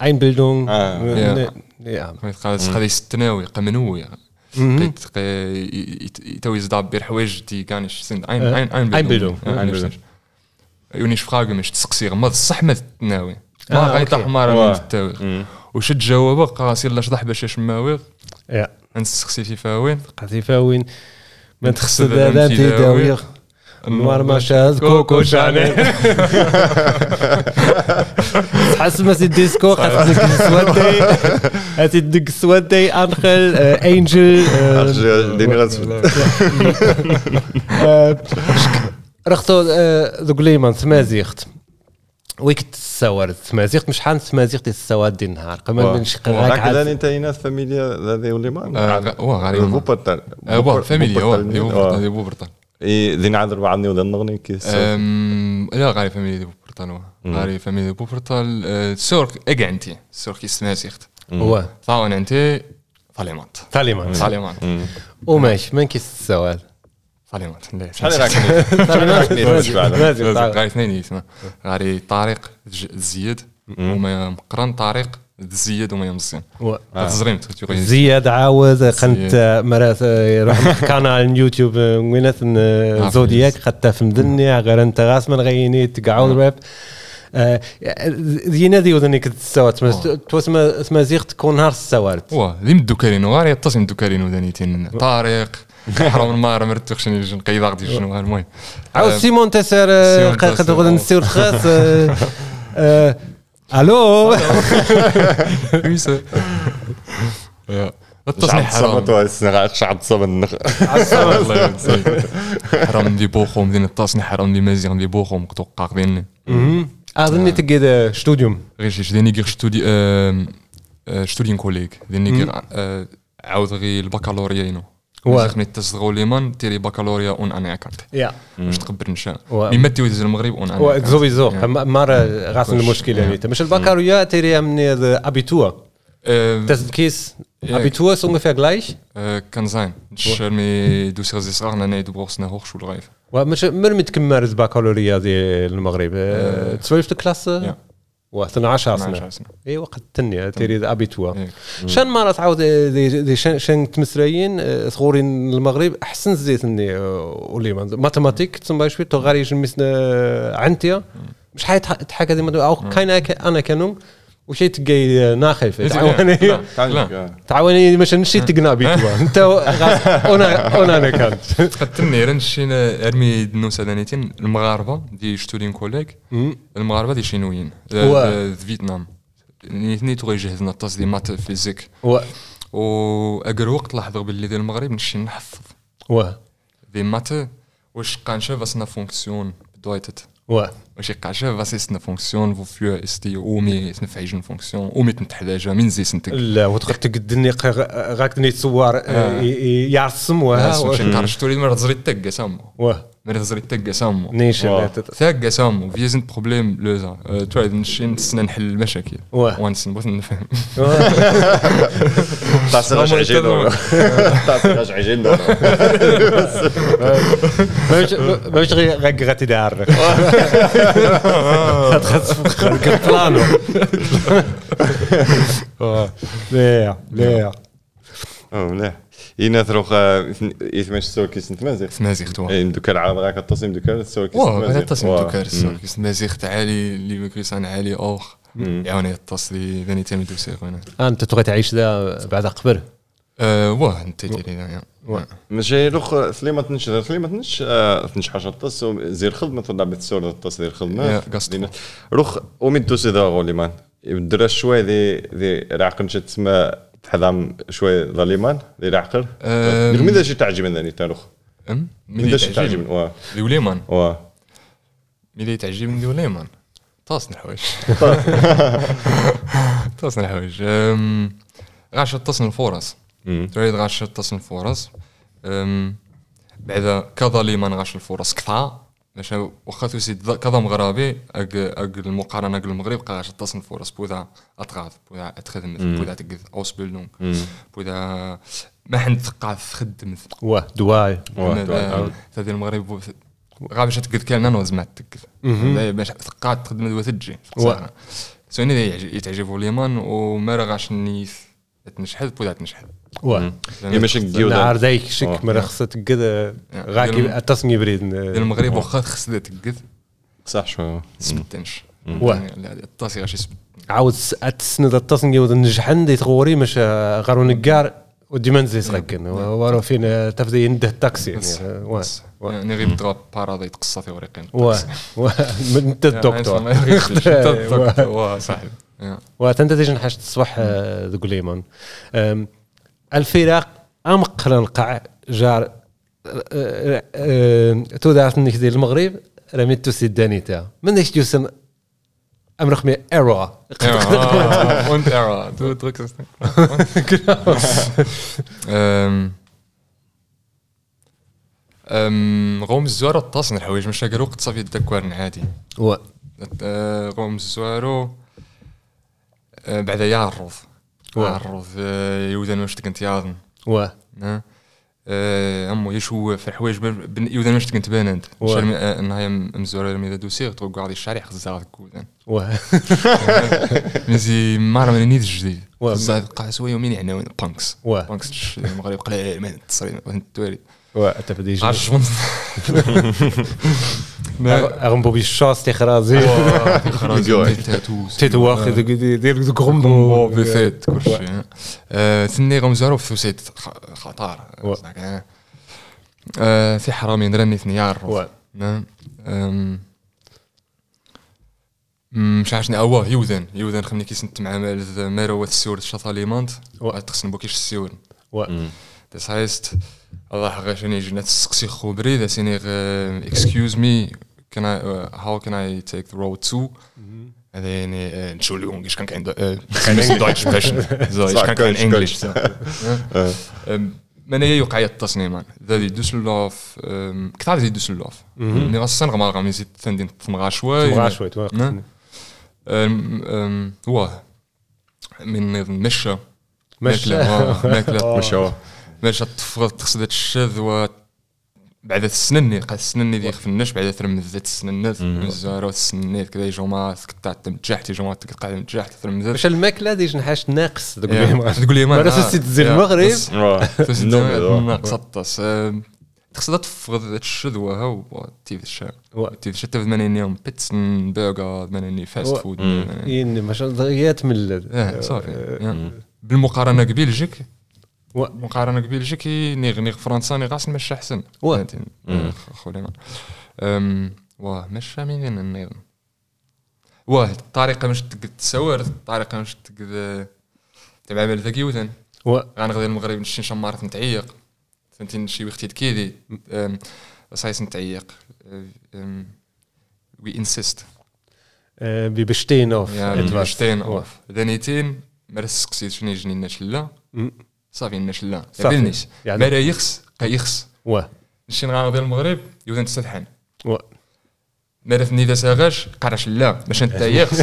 Einbildung. Ah, ja. ja. خلاص خذ التناوي قمنوي. قيت يتوي زداب بير حوايج دي كانش سند ein ein ein Einbildung. Einbildung. يونيش فراغ مش تسقسي ما صح ما التناوي آه، ما. غيطيح مارا من واه. التاوي وش تجاوب قاس يلا شطح باش يشماوي. نسقسي في فاوين؟ قتيفة وين ما تخسد هذا أنت داوي. نوار ما شاز كوكو شاني. حسب ما سي ديسكو حسب ديك السوادي هاتي ديك السوادي انخل آه، أنجل آه، den Rest. آه، رختو ذوك ليمان تمازيغت ويك تساورت تمازيغت مش حان تمازيغت السواد دي النهار؟ قبل من شق هكذا انت ناس فاميليا ذي وليمان واه غاري بوبرتال. واه فاميليا واه بوبرتال. بوبرتال ذي نعذر بعضني وذا نغني كي لا غاري فاميلي دي بوبرتال واه. غاري فاميلي دي بوبرتال. سورك اقع انت سورك يستمازيغت هو ثاون انت فاليمانت تاليمان فاليمانت وماشي من كيس السواد فاليمانت لا شحال راك غاري اثنين يسمى غاري طارق ج- زياد وما مقرن طارق زياد وما مزيان تزريمت تقول زياد عاود قنت مرات يروح قناه يوتيوب وينات زودياك حتى في مدنيا غير انت غاس من غيني تقعود راب دينا دي وذنك تستوى توسما اسما زيغ تكون نهار السوارت واه ذي مدوكارينو غاري يتصل مدوكارينو ذانيتين طارق حرام المار مرتوخ شنو يجن قيد غادي شنو المهم عاود أم، سيمون تسار سيمون قد. غدا نسيو الخاص آه، آه، ألو. التصنيع حرام شعب يوزيك. حرام دي بوخوم دين التصنيع حرام دي دي بوخوم توقع دين اظني تقيد ستوديوم غير شي ديني غير آه، شتودين كوليغ ديني غير آه، عاود غير البكالوريا واه. خمني تسغو ليمان تيري بكالوريا اون أنا كارت يا باش تقبل نشا واه. مما تيوز المغرب اون أنا سوفيزو مره غاسن المشكلة Ja. يعني مش البكالوريا تيري من ابيتور Das ist Kies. Ja. Abitur. Ist ungefähr gleich. كان زين نشر مي دوسير زي صغار أنا يدو بروسنا هوخشول غايف ومش مر متكمل البكالوريا دي المغرب 12 كلاس Ja. و 12 12 سنة. سنة. اي وقت تني تيري ابيتور إيه. شان مرة تعاود دي دي شان تمسريين صغورين المغرب أحسن زيتني ولي ماتيماتيك zum Beispiel تو غاري جمسنا عنتيا مش حيت تحكى دي أو keine Anerkennung وشي تقي ناخي في تعاوني. تعاوني. باش نشي تقنا بيتوا انت أنا أنا أنا كانت تقدمني رنشين أرمي دنوس دانيتين المغاربة دي شتولين كوليك. المغاربة دي شينويين فيتنام. نيتني تو يجهزنا الطاس دي مات فيزيك و و أقر وقت لاحظوا باللي ديال المغرب نمشي نحفظ. و دي مات واش قانشة فاسنا فونكسيون bedeutet فاس ist eine Funktion wofür ist die omi ist eine fähigen Funktion omi تنتحتاجها من زي سنتك لا وتقد تقدني غاك دني تصور يعصم وها مش تعرف تولي مرة تزري تق سامو و مرة تزري تق سامو نيش. ثاق سامو في زين بروبليم لوزا تروح نمشي نتسنى نحل المشاكل واه. وانس نبغى نفهم تاع هما عجين. تاع صغاش عجين باش غير غاك دار لا لا آه مليح يناثروخ يثمش سوى كيس نتمازيغ مازيغ توا اي مدوك العاب راك التصميم دوك سوى كيس واه التصميم تو كارثه كيس مازيغ تعالي اللي بكريسان عالي اوخ يعاوني التصلي بني تامي دوسيغ هنا أنت تبغي تعيش ذا بعد قبل؟ آه، واه أنت تيلي واه. ماشي لوخ سليمة تنش سليمة تنش آه، تنش حاجة الطس زير خدمة تضع بتسور الطس زير. دينا- روخ ومن توسي ذا غوليمان الدرا شوي ذي ذي راقن شت تسمى تحضام شوي ظليمان ذي راقر. أم. من ذا شي تعجب مني تاروخ من ذا شي تعجب من واه. ليوليمان واه. ملي تعجبني ليوليمان طاسن الحوايج طاسن الحوايج غاش تصن الفرص. تريد غاش تصن الفرص أم، بعد كذا ليمان غاش الفرص كثا. باش واخا توسي ذا- كذا مغربي اق أق المقارنة أق المغرب قا غاش تصن الفرص بوذا اطغاث بوذا اتخدم بوذا تقذ. اوسبيلدونغ بوذا ما حد قاعد تخدم واه دواي. واه هذه المغرب غا باش تقد كان أنا زعما تقد باش قاعد تخدم دوا تجي. سوني يتعجبوا اليمن وما راه غاش نيث تنشحذ بودا تنشحذ. واه يا ماشي الجودة نهار دايك شك. مرة خصها ديال- غاكي التصميم بريد. ديال المغرب واخا خصها تقد. صح شو. سبتنش واه. الطاسي غاش يسبت. عاود تسند التصميم ود نجحن دي تغوري مش غارو نقار. وديما نزي صغكن ورو فين تفدي ينده التاكسي يعني. بس- واه. بس. يعني غير باراداي تقصى في وريقين واه. واه. من انت الدكتور. انت الدكتور. واه صاحبي. تيجي نحاش تصبح تقول لي من أم، الفرق امق القاع جار تو دارت نيك ديال المغرب رميت تو سيداني تا من ديك جوسن أم رقمي Ja, und Error. Du drückst es nicht. ähm, ähm, روم الزوارو اتصن الحوايج مش قالوا قد صافي الدكوار عادي. و. آه، روم الزوارو آه، بعد يعرض. يعرض آه، يوزن واش كنت ياظن و. امو يشو في بن- يوزن واش كنت بان أنت. واه. انها مزوره ميدا دوسيغ تقول غادي الشارع خزاغ كوزن و مزي مارا من نيد جديد واه. زاد قاع سوية ومين يعني بانكس. واه. بانكس المغرب قليل من التصريف التوالي و انت بدي عارف شمون اغم بوبي الشاص تيخرازي جوي. تيت واخد دير غومبو غرومبو بثيت كل شيء ثني غمزارو في. زعما. آه، في حرامي نرني ثني يعرف واه. أم، مم، مش عارف شنو اواه يوذن يوذن خمني كي سنت مع ماروة السور شطاليمانت واه. تخصن بوكيش السور و Das heißt, Allah غاشن يجي نتسقسي خبري ذا سيني excuse me can I uh, how can I take the road to هذا يعني äh, Entschuldigung ich kann kein äh, kein Deutsch sprechen so ich Sag kann kein Kölsch, Englisch so ja. ähm, من هي يوقع التصميم ذا دي دوسلوف كثار دي دوسلوف ني غاسن غما غامي زيد ثندين تمغا شوي. تبغى شوي هو من مشى مشى. ماكلة ماكلة. مش هو باش تفرض تقصد الشذ و بعد السنني قال السنني ذي خفناش بعد ثرم ذات السننات الزارو السننات كذا يجوا ما قطعت متجحت يجوا ما تقطع متجحت ثرم ذات باش الماكلة ديج نحاش ناقص تقول لي تقول لي ما مرة سيت تزيد المغرب. ناقص الطاس آم، تخصها تفقد الشذوه هو تيف الشام تيف الشام تبدا يوم بيتزن برجر تبدا فاست و- فود يعني ما شاء الله يا تملل آه صافي. يا. بالمقارنة ببلجيك و- مقارنة ببلجيك نيغ نيغ فرنسا نيغ غاس ماشي احسن و. فهمتني؟ آه، خويا. واه ماشي مين نيغ واه الطريقة باش تقد تساور الطريقة باش تقد تبع عمل ذاك يوثن و- غنغدي المغرب نشي شمارة نتعيق فهمتي نشي وقتي كيدي. صايس نتعيق وي انسيست آه، ببشتين اوف يعني etwas. بشتين اوف دانيتين ما سقسيت شنو يجني النشلا م. صافي صافي. بيلنيش يعني- ما لا يخس قا يخس و نشي نغادي المغرب يوثن تستحن و ما رثني ذا ساغاش قراش لا باش أنت يخس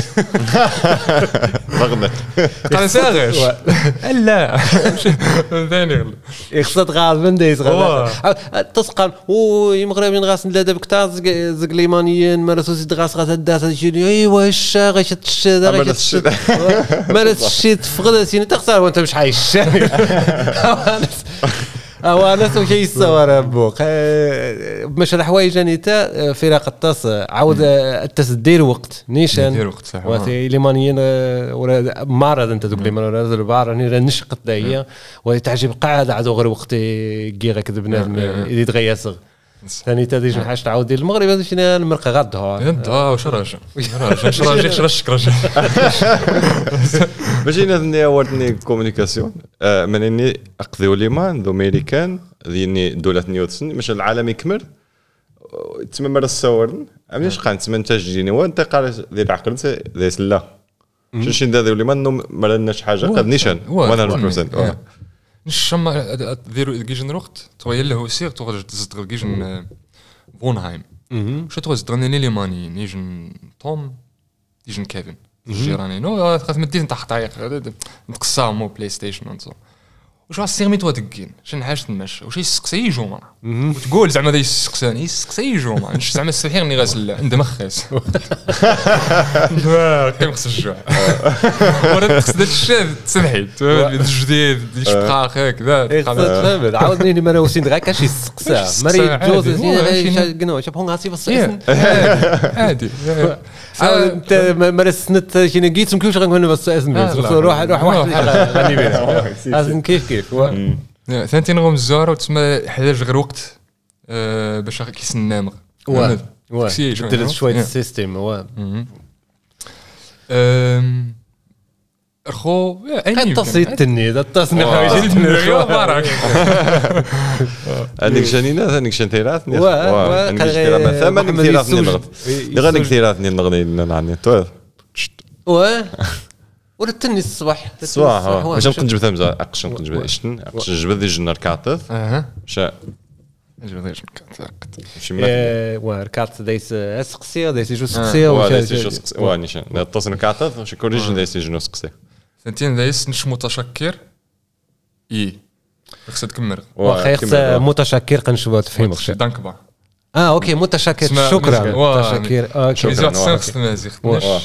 ضغنت قرا ساغاش لا ثاني يخصت غالبا دايز واه. غالبا تسقال أو المغربيين غاس لا بكتا زق ليمانيين مرسو سيد غاس غاس الداس شي أيوا الشا غاش غاش تشد. تشا مرس شي تفقد سيني تخسر وأنت مش حايش اوانس وشي يصور بوق مش الحوايج تا فرق التص عاود التس دير وقت. نيشان. دير وقت صح. واتي ليمانيين آه، ولا معرض أنت دوك ليمان ولا البار راني راه نشقت داهيه وتعجب قاعد عاد غير وقت كيغا كذا بنادم آه، آه. ثاني تا ديجا حاجة تعاود دير المغرب هذا شنو؟ المرقة غدها انت آه وش راجع؟ راجع؟ اش راجع؟ اش رشك راجع؟ باش ينادني ورتني كومونيكاسيون من إني اقضيو ليمان ذو ميريكان ذيني دولة نيوتسن مش العالم يكمل. تسمى مرة السورن عمليش قان تسمى أنت جيني. وأنت قال ذي العقل ذي سلا. شو شي نو ما لناش حاجة قد نيشان. 100% نشما ديرو كيجن الوقت تغير له سير تغرج تزدغ كيجن فونهايم شو تغرج تغني لي ماني يجن توم يجن كيفن الجيراني نو خاف مديت نتاع حطايق نتقصاهم مو بلاي ستيشن ونصو وش السير ميتوا دقين شن حاجة تمشى وش يسقسي يجو معنا وتقول زعما ذا يسقساني يسقسي يجو معنا نش زعما السحير ني غاسل عند مخس كيف خص الجوع. ورا تقصد الشاب تسمحيت الجديد يشبقى هكذا فهمت عاودني مرة وسين غاك اش يسقسا. يسقسا؟ مري عادي. جوز شنو- هون غاسي بس عادي عاود انت مرة سنت شنو قيت سمكوش غنكون بس اسم آه، لا. روح روح واحد روح. غني بينا لازم كيف كيف و- ثانتين غوم الزهرة وتسمى حداش غير وقت آه، باش كيس النامغ و و كسي شوية، بدلت نو؟ شوية Yeah. السيستم و تصيد تني هذا التصنيع واه. حوايج بارك هذيك جانينا هذيك شنتيرات؟ غير ثمن محمد كثيرات يسوج. غير كثيرات نغني نعني تو. و؟ ولا تني الصباح. الصباح باش. نقنجب ثمزة اقش نقنجب إشتن. اقش نجبد ذي جنر كاتث. أها. شا شي ملاك آه، وركعت دايس اسقسي دايس جو سقسي وا وش- دايسي شو سقسي وا نيشان تصل كاتث وش كل ريجن دايسي ثانتين دايس نش متشكر. إي. خصها تكمل واخا يخص متشكر قنشبه تفهم دانك با. آه أوكي متشكر. شكرا. متشكر. أوكي شكراً. تمازيغ. واه.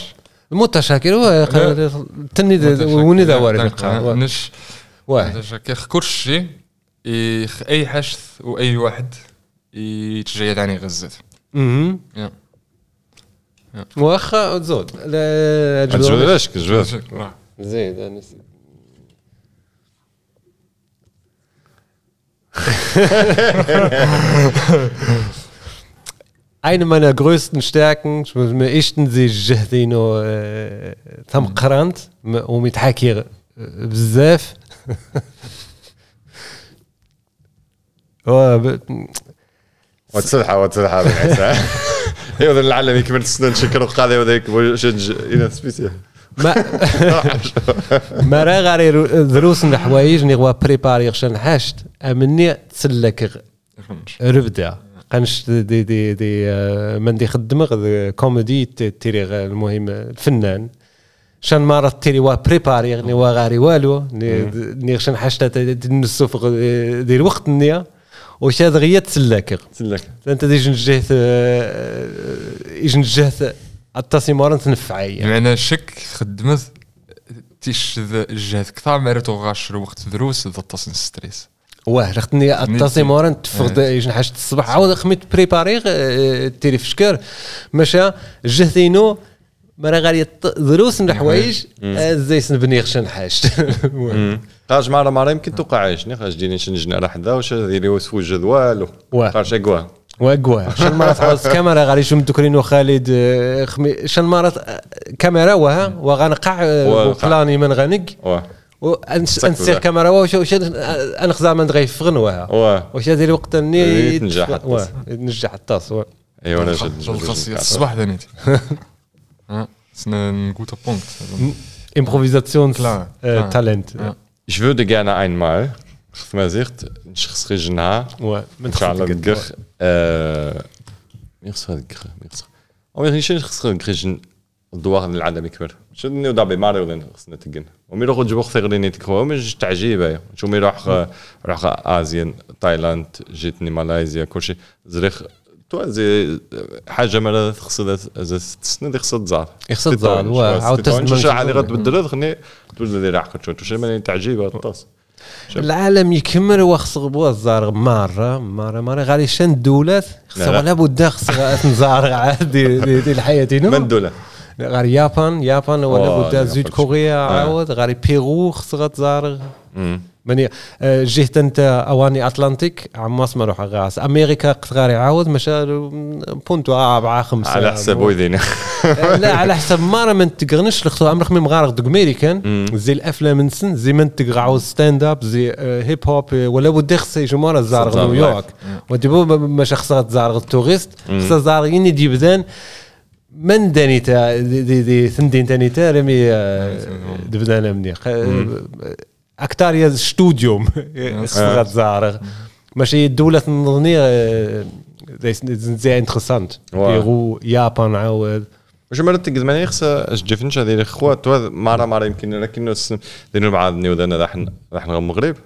متشكر. هو تني وني ذا وارد نش. واه متشكر. كل شيء يخ أي حشث وأي واحد. يتجيد عني غزت مهم. يا. واخا زود. جبد شكرا. زيد أنا نسيت. Eine meiner größten Stärken, ما إشتن زي الجهدينو ثم قرانت ومتحكي بزاف هو ب- وتسلحة وتسلحة ايوا ذا العالم يكمل السنان شكر وقاعد وذاك شنج إلى سبيسيال ما ما راه غير دروس الحوايج ني غوا بريباري شن حاشت. أمني تسلك ربدا قنش دي دي دي آه، من دي خدمة غ- كوميدي تيري المهم الفنان. شان مرة تيري وا بريباري ني وا غاري والو ني شن حاشت نسوف دي الوقت نيا. وش هذا تسلك تسلك. أنت دي جنجهت آه، التصميم تنفعي. بمعنى شك خدمت تيش الجهد كثار ما ريتو غاش وقت دروس ذا تصن ستريس. واه رختني اتصي مورا تفرض يجن حاجة الصباح. عاود خميت بريباري تيري في شكر. مشى جهثينو مرا غادي يط- دروس من الحوايج زي سنبني خشن حاجة. قاش مرة مرة يمكن توقع عايشني خاش ديني شنجنا على حدا واش ديري وسفو الجدوال واه. قاش واقوا شن مرة تعوز كاميرا غادي يشوم دكرينو خالد آه، خمي شن مرة آه، كاميرا وها وغنقع. بلاني من غنق ذاك. كاميرا واش أنا خزام من غير فغن وها واش هذه الوقت اني الطاس. واه نجح الطاس. ايوا أنا شد الخاصية الصباح. Talent Ja. Ich würde gerne einmal ما زيغت نشخص من إن شاء الله تخلق نقخ ميخص هذا القخ ميخص. أو ميخص نشخص رجن الدواغ العالم يكبر. شو نيو دابي ماري ولا خصنا تقن. ومي روح جبوخ ثغريني تكوا مش تعجيبه شو مي روح روح ازيا تايلاند جيتني ماليزيا كل شيء زريخ تو زي حاجة مرة خصها تسند خصها تزار خصها واه، عاود تسند شو من جوا. غتبدل خني تولي لي راح شو شو ماني تعجيبه الطاس. العالم يكمل وخص غبوا الزار مرة مرة مرة. غادي شن الدولات لا، خصها لا. ولا بد خصها نزار عاد دي دي دي الحياة من دولة؟ غادي يابان يابان ولا بد. زيد كوريا آه. عاود. غادي بيرو خصها تزار ماني آه، جهت أنت أواني أتلانتيك عماس ما روح غاس أمريكا قد غادي عاود مشى بونتو أربعة خمسة. على حساب ويدينا. لا على حسب مارا من تقرنش لختو عمرك من مغارق دوك ميريكان زي الافلام نسن زي من تقرعو ستاند اب زي آه، هيب هوب آه، ولا ودي خص يجو مارا زارغ زارغ نيويورك. ودي بو مش خصها تزارغ التوريست. خصها زارغ يني دي بدان من داني تا دي, دي, دي ثندين تاني تا رمي آه، دبدان مني خصها تزارغ ماشي الدولة النظنية آه، زي زي انترسانت واه. بيرو يابان عاود. واش مرات تقد ماني يخص جفنش هذه الاخوات مارا مارا يمكن لكن دينو مع نيودانا راح راح نغم المغرب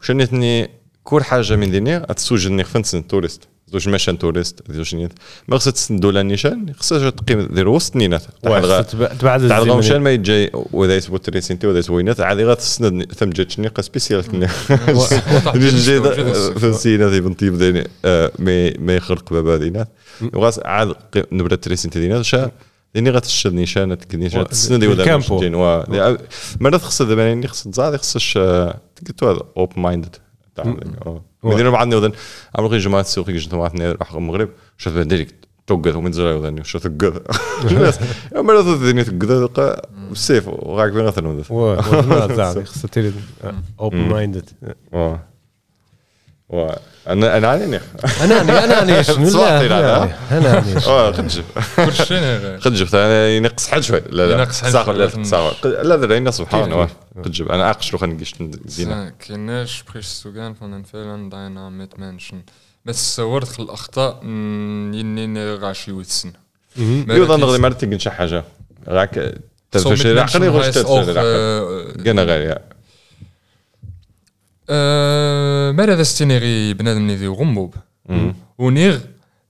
وشنيتني كل حاجة من ديني أتسوجني خفنسن توريست. زوج ماشان توريست زوج نيت. ما خصها تسن دولا نيشان خصها تقيم دير وسط نينات. تبعد تاع الزمن. الغمشان ما يجي وذا يثبت تريسينتي وذا يسوينات عادي غتسند ثم جات نيقه سبيسيال كنا. جي في السينات يبن طيب ديني آه، ما يخرق بابا دينات وغاس عاد نبرة تريسينتي دينات شا ديني غتشد نيشان تكنيشان تسند وذا الكامبو. جين وا مرات خصها دابا يعني خصها تزاد خصهاش قلت هذا اوبن مايندد مدينة بعدني وذن عمرو جماعة السوق جماعة راح المغرب شوف ديريكت توقف ومن زرع وذني. شو توقف الناس مرات الدنيا تلقى بالسيف وغاك بين غثر زعما خصها تيري اوبن مايندد واه أنا أنا أنا أنا أنا شنو لا أنا أنا آه قد كل شيء هذا قد جبت أنا ينقص حد شوي. لا لا. ينقص حد لا لا لا لا سبحان الله. قد جب أنا اقش لو خنقش زينة. كايناش sprichst du gern von den Fehlern deiner Mitmenschen بس صورت الأخطاء يني غاشي وتسن يوضا مرات تلقى شي حاجة. راك تفشل عقلي غوش تفشل قنا غير يا. مالا ذا ستينيغي بنادم نيدي غموب ونيغ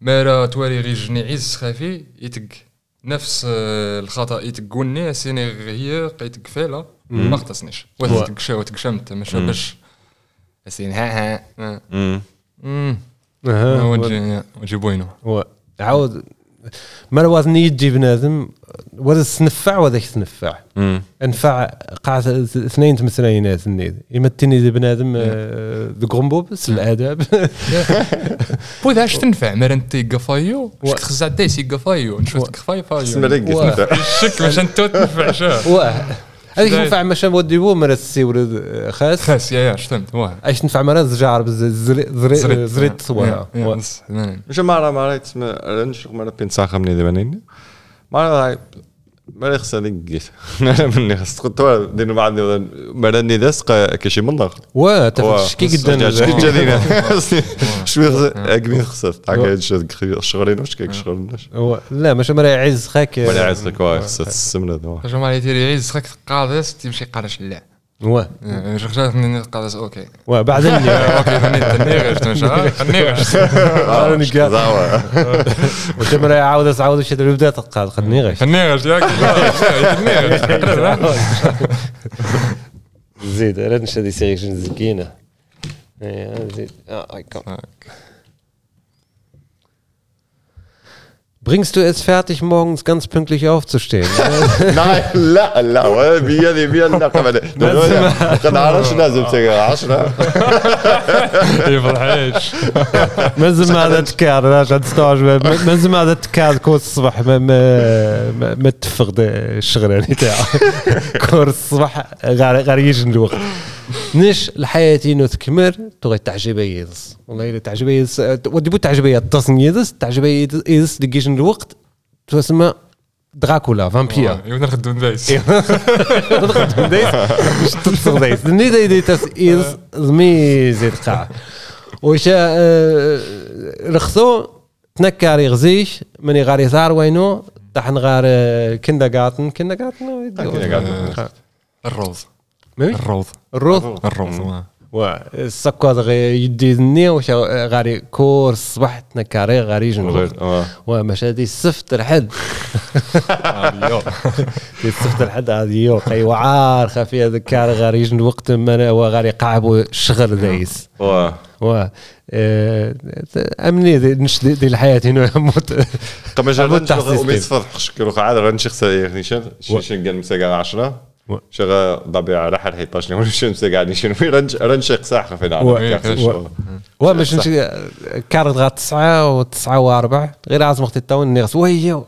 مالا تواري غي جني عيز خافي يتق نفس آه، الخطأ يتق وني سينيغ هي قيتق فيلا ما اختصنيش وتق شا وتق شمت مش باش سين ها ها. ها. مم. أها وجه وجه بوينو. هو عاود ما وزن يجي بنادم وذا سنفع وذا سنفع انفع قاعد اثنين تمثلين ناس النيد يمتني ذي بنادم آه، ذي غرمبوب س الآداب. بو ذا اش تنفع انت قفايو؟ اش تخزع دايس قفايو؟ نشوف قفاي فايو سمرق واه. الشك باش انت تنفع واه هذيك. ينفع مشى ودي بو مرة السيور خاص خاس؟ يا يا شتمت واه. أيش تنفع مرة زجار زريت زريت صوها مش مرة مرة تسمى رنش مرة بين ساخة من إذا بنين مرة لقيت أنا مني خص. تقول دينو بعد مرة ني دسق كشي من ضغط واه تفش كي قدام شكي جدينا شوي أقمي خصها تعقد شغلين وش كيك شغلناش هو لا مش مرة يعز خاك. مرة عايز لك واي خصها تسمنا ذا. اش ما يدير يعيز خاك قادس تمشي قادش لا. واه رجعت من قادس أوكي واه بعدين أوكي خليني أنا قاعد زعوة وش مرة يعاود عاود شي بدا تقاد قد نيغش خلينيغش ياك خلينيغش زيد أنا نشدي سيري زكينه Ja, zit- ja, ich komm. Bringst du es fertig, morgens ganz pünktlich aufzustehen? Nein, لا لا بيدي بيدي نقبل قد عرفش لازم تقرا عشرة يفرحش مازال ما هذا تكاد عشان تستوعب مازال ما هذا تكاد كل الصبح ما ما ما, ما تفقد الشغلانه تاعو كل الصبح غير غير يجي الوقت نش الحياة انه تكمر تغي تعجبي يدس. والله الا تعجبي يدس ودي بو تعجبي التصن يدس تعجبي يدس دقيش الوقت تسمى دراكولا فامبير. يونا نخدم دايس. تخدم دايس مش تتصغ دايس. ني داي داي تاس إيز زمي زيد قاع وش رخصو تنكاري غزيش مني غاري ثار وينو تحن غار كندا جاتن كندا جاتن kindergarten. الروض مي؟ الروض. الروض. الروض. و السكو غي يدي ذني وش غاري كور الصباح تنكاري غاري جنو آه. ومش هادي السفت الحد. السفت الحد هذه يو قي وعار خفي هذا كار غاري يجن وقت ما هو غاري قاعب الشغل دايس. و آه، أمني نش دي, الحياة هنا موت قبل عمود جربت. فرق شكل قاعد رنش خسر نيشن شيشن قال مسجع 10 و- شغا ضبيع راح 11 ولا شنو مسجع نيشن في رنش رنش قصاح خفينا و- على و- نش كارت غا تسعة وتسعة واربع غير لازم وقت التون نغس ويو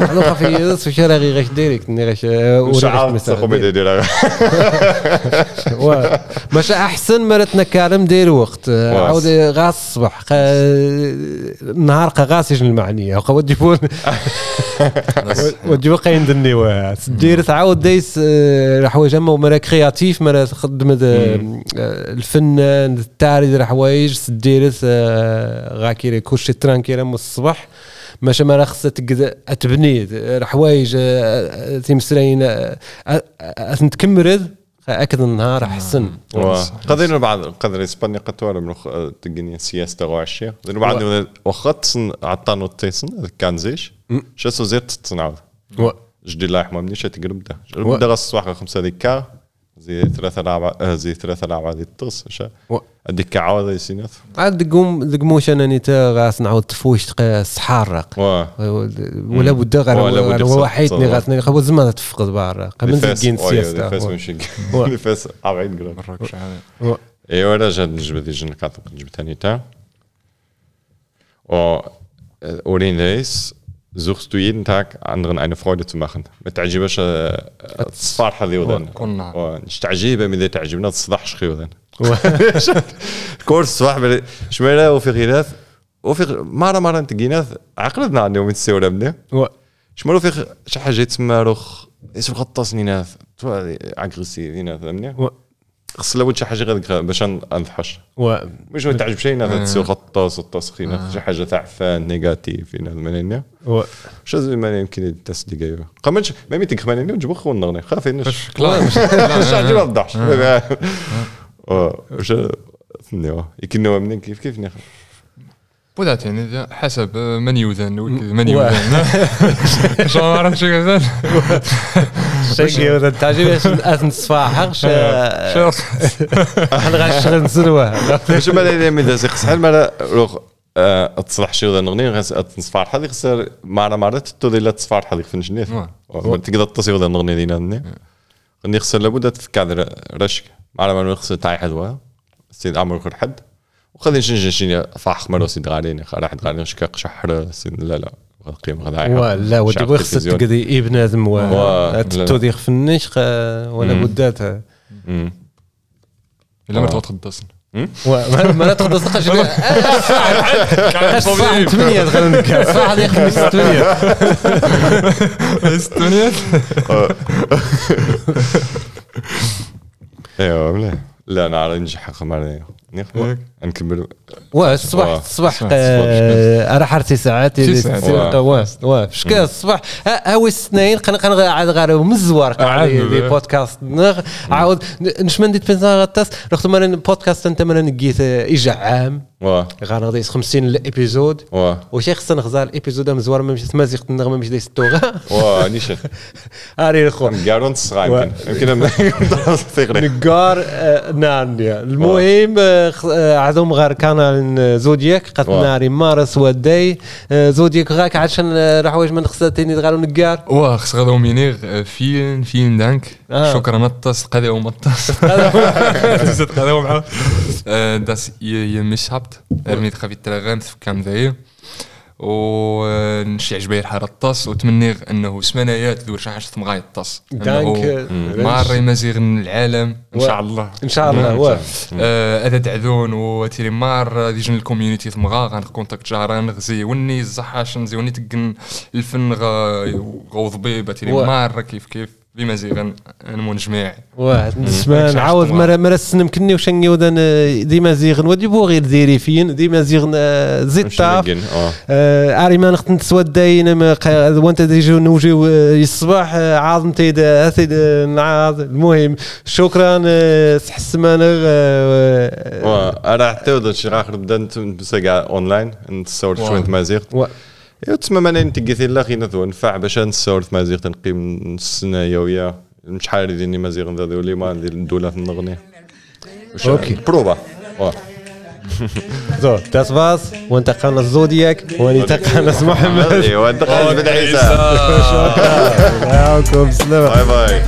أنا خفي يدس وش راغي غيش ديريكت نغش مش عارف تخوم يدير و- مش احسن مرت نكالم دير وقت عاود غاس الصبح النهار قا غاس يجن المعنيه وقا وديبون وديبون قاين دني دير تعاود ديس آه، حوايج اما مرا كرياتيف مرا تخدم آه، الفنان التاري حوايج ديرت غاكيري كلشي ترانكيرا من الصبح ماشي ما خصها تقد تبني حوايج آه، تيمسرين آه، آه، آه، تكمرد أكد النهار احسن قدرنا بعد قدر إسبانيا قطوة من تقني سياسة تغوى الشيء قدرنا بعد وقت عطانو تيسن كان زيش. شو سو زيت تصنعوا و- جدي الله يرحمه مني شات قرب ده. غص واحد خمسة ديكا زي ثلاثة لعبة زي ثلاثة لعبة دي الطص شا. و- الديكا عوض يسينات عاد دقوم دقموش أنا نيتا غاس نعاود تفوش و ولا بد غير وحيدني صح. غاس قبل زمان تفقد بار قبل زين سياسة فاس و- فاس أربعين جرام مراكش أيوه أنا جات نجبد دي جن كاتو نجبد تاني تا و Odin Days suchst du jeden Tag anderen eine Freude zu machen. ما تعجبش آه، الصفارحة ذي وذن كل. مش تعجيبه من ذي تعجبنا تصدحش خي وذن و- كورس صباح بل- شمالة وفي غيناث وفي مرة انت جيناث عقلتنا ومن تسوي لبني و- شمالو في شي حاجة يتسمى روخ اسم غطاس نيناث اغريسيف نيناث فهمني خص لابد شي حاجة غير باش نضحش و- مش ما تعجب شيء ناس تصير غطاس التسخين شي حاجة تعفان نيجاتيف هنا المنينيا و- شو زي ما يمكن التسديق أيوه. قمنش ما ميتك خمانيني وجبو خون نغني. خاف نش مش عجب ما تضحش وش ثنيو يكنوا منين؟ كيف كيف نخ بودات يعني حسب من يوزن من يوزن. شو ما عرفت شو يوزن شيء هذا تعجب اثن صفاحق شو إحنا غنشتغل نسلوه مش ما لي من ذا خص حال ما روخ تصلح شي نغني غاس تصفار حد خسر مره مره تولي لا تصفار حد فين شنيف تقدر تصير ذا نغني دينا ني. غني خسر لابد تفكر رشك. مره مره خسر تاع حدوة. سيد عمر كل حد. وخذ نشنج شنو فاح مرة سيد غالين راح غالين شكاك شحر سيد لا لا. قيمة غدا لا ودي بغيت تقدي بنادم و- توديخ في النش ولا. بدات إلا ما تغطس ما ما لا تقدر تلقى شنو كان الساعة 8 دخلنا نكاس الساعة ديال 5 8 استونيات أيوه مليح. لا أنا على نجح حق مرة نيخ نكمل. واه الصباح. الصباح آه، راه حار تسع ساعات. واه واه شكا الصباح. ها- هاوي السنين قن قن عاد غير من الزوار قاع عاد لي-. بودكاست. عاود نشمن ديت بنزا غطاس. رحت مرة بودكاست أنت مرة نقيت ايجا عام. واه غادي 50 الإبيزود. واه وشي خصنا نغزال الابيزود مزوار ما مشيت مازيغ النغمه مش دايس التوغا واه نيشان أري الخو قارون الصغار يمكن. يمكن آه، نانيا. المهم عندهم غير كانال زودياك قد. ناري مارس وداي. آه، زودياك غاك عشان آه، راح واش من تاني غالو نقار؟ واه خص غادو مينيغ آه، فين فين دانك. شكرا الطاس قادو ما الطاس تزيد قادو معاه آه، داس يمش هابت ارمي خافي التلغام في كام ذاي ونشي عجبي الحاره الطاس وتمنيغ إنه سمانيات ذو شحاش مغاي الطاس دانك، ماري مزيغ العالم. إن شاء الله. إن شاء الله. واه آه، هذا دعذون وتيري مار ديجن الكوميونيتي ثمغا غنكونتاكت جاران غزي وني الزحاش نزي وني تقن الفن غا غو ضبيب تيري. مار كيف كيف؟ بما زيغن نمون جميع واه نسمع نعاود السنم كني وشني ودان آه، ديما زيغن ودي بو غير ديري فين؟ ديما زيغن آه، زيد طاف. آه. آه، أري ما نخت نتسود داين ما قا- وانت تيجي نوجيو آه، الصباح آه، عاظم تيد اسيد نعاض المهم شكرا آه، صح السمانه آه، واه أنا حتى ودات شي آخر بدا نتمسى كاع اونلاين نتصور. شوية مازيغ تسمى ما نتقيت لا غير نذو نفع باش نتصور مازيغ تنقيم السنة يوميا شحال ديني مازيغ ندير لي ما ندير الدولة في النغني. وش- أوكي. بروبا. زو تاس باس وانت قناص زودياك وانت قناص محمد. ايوا انت خالد بن عيسى. شكرا. باي باي.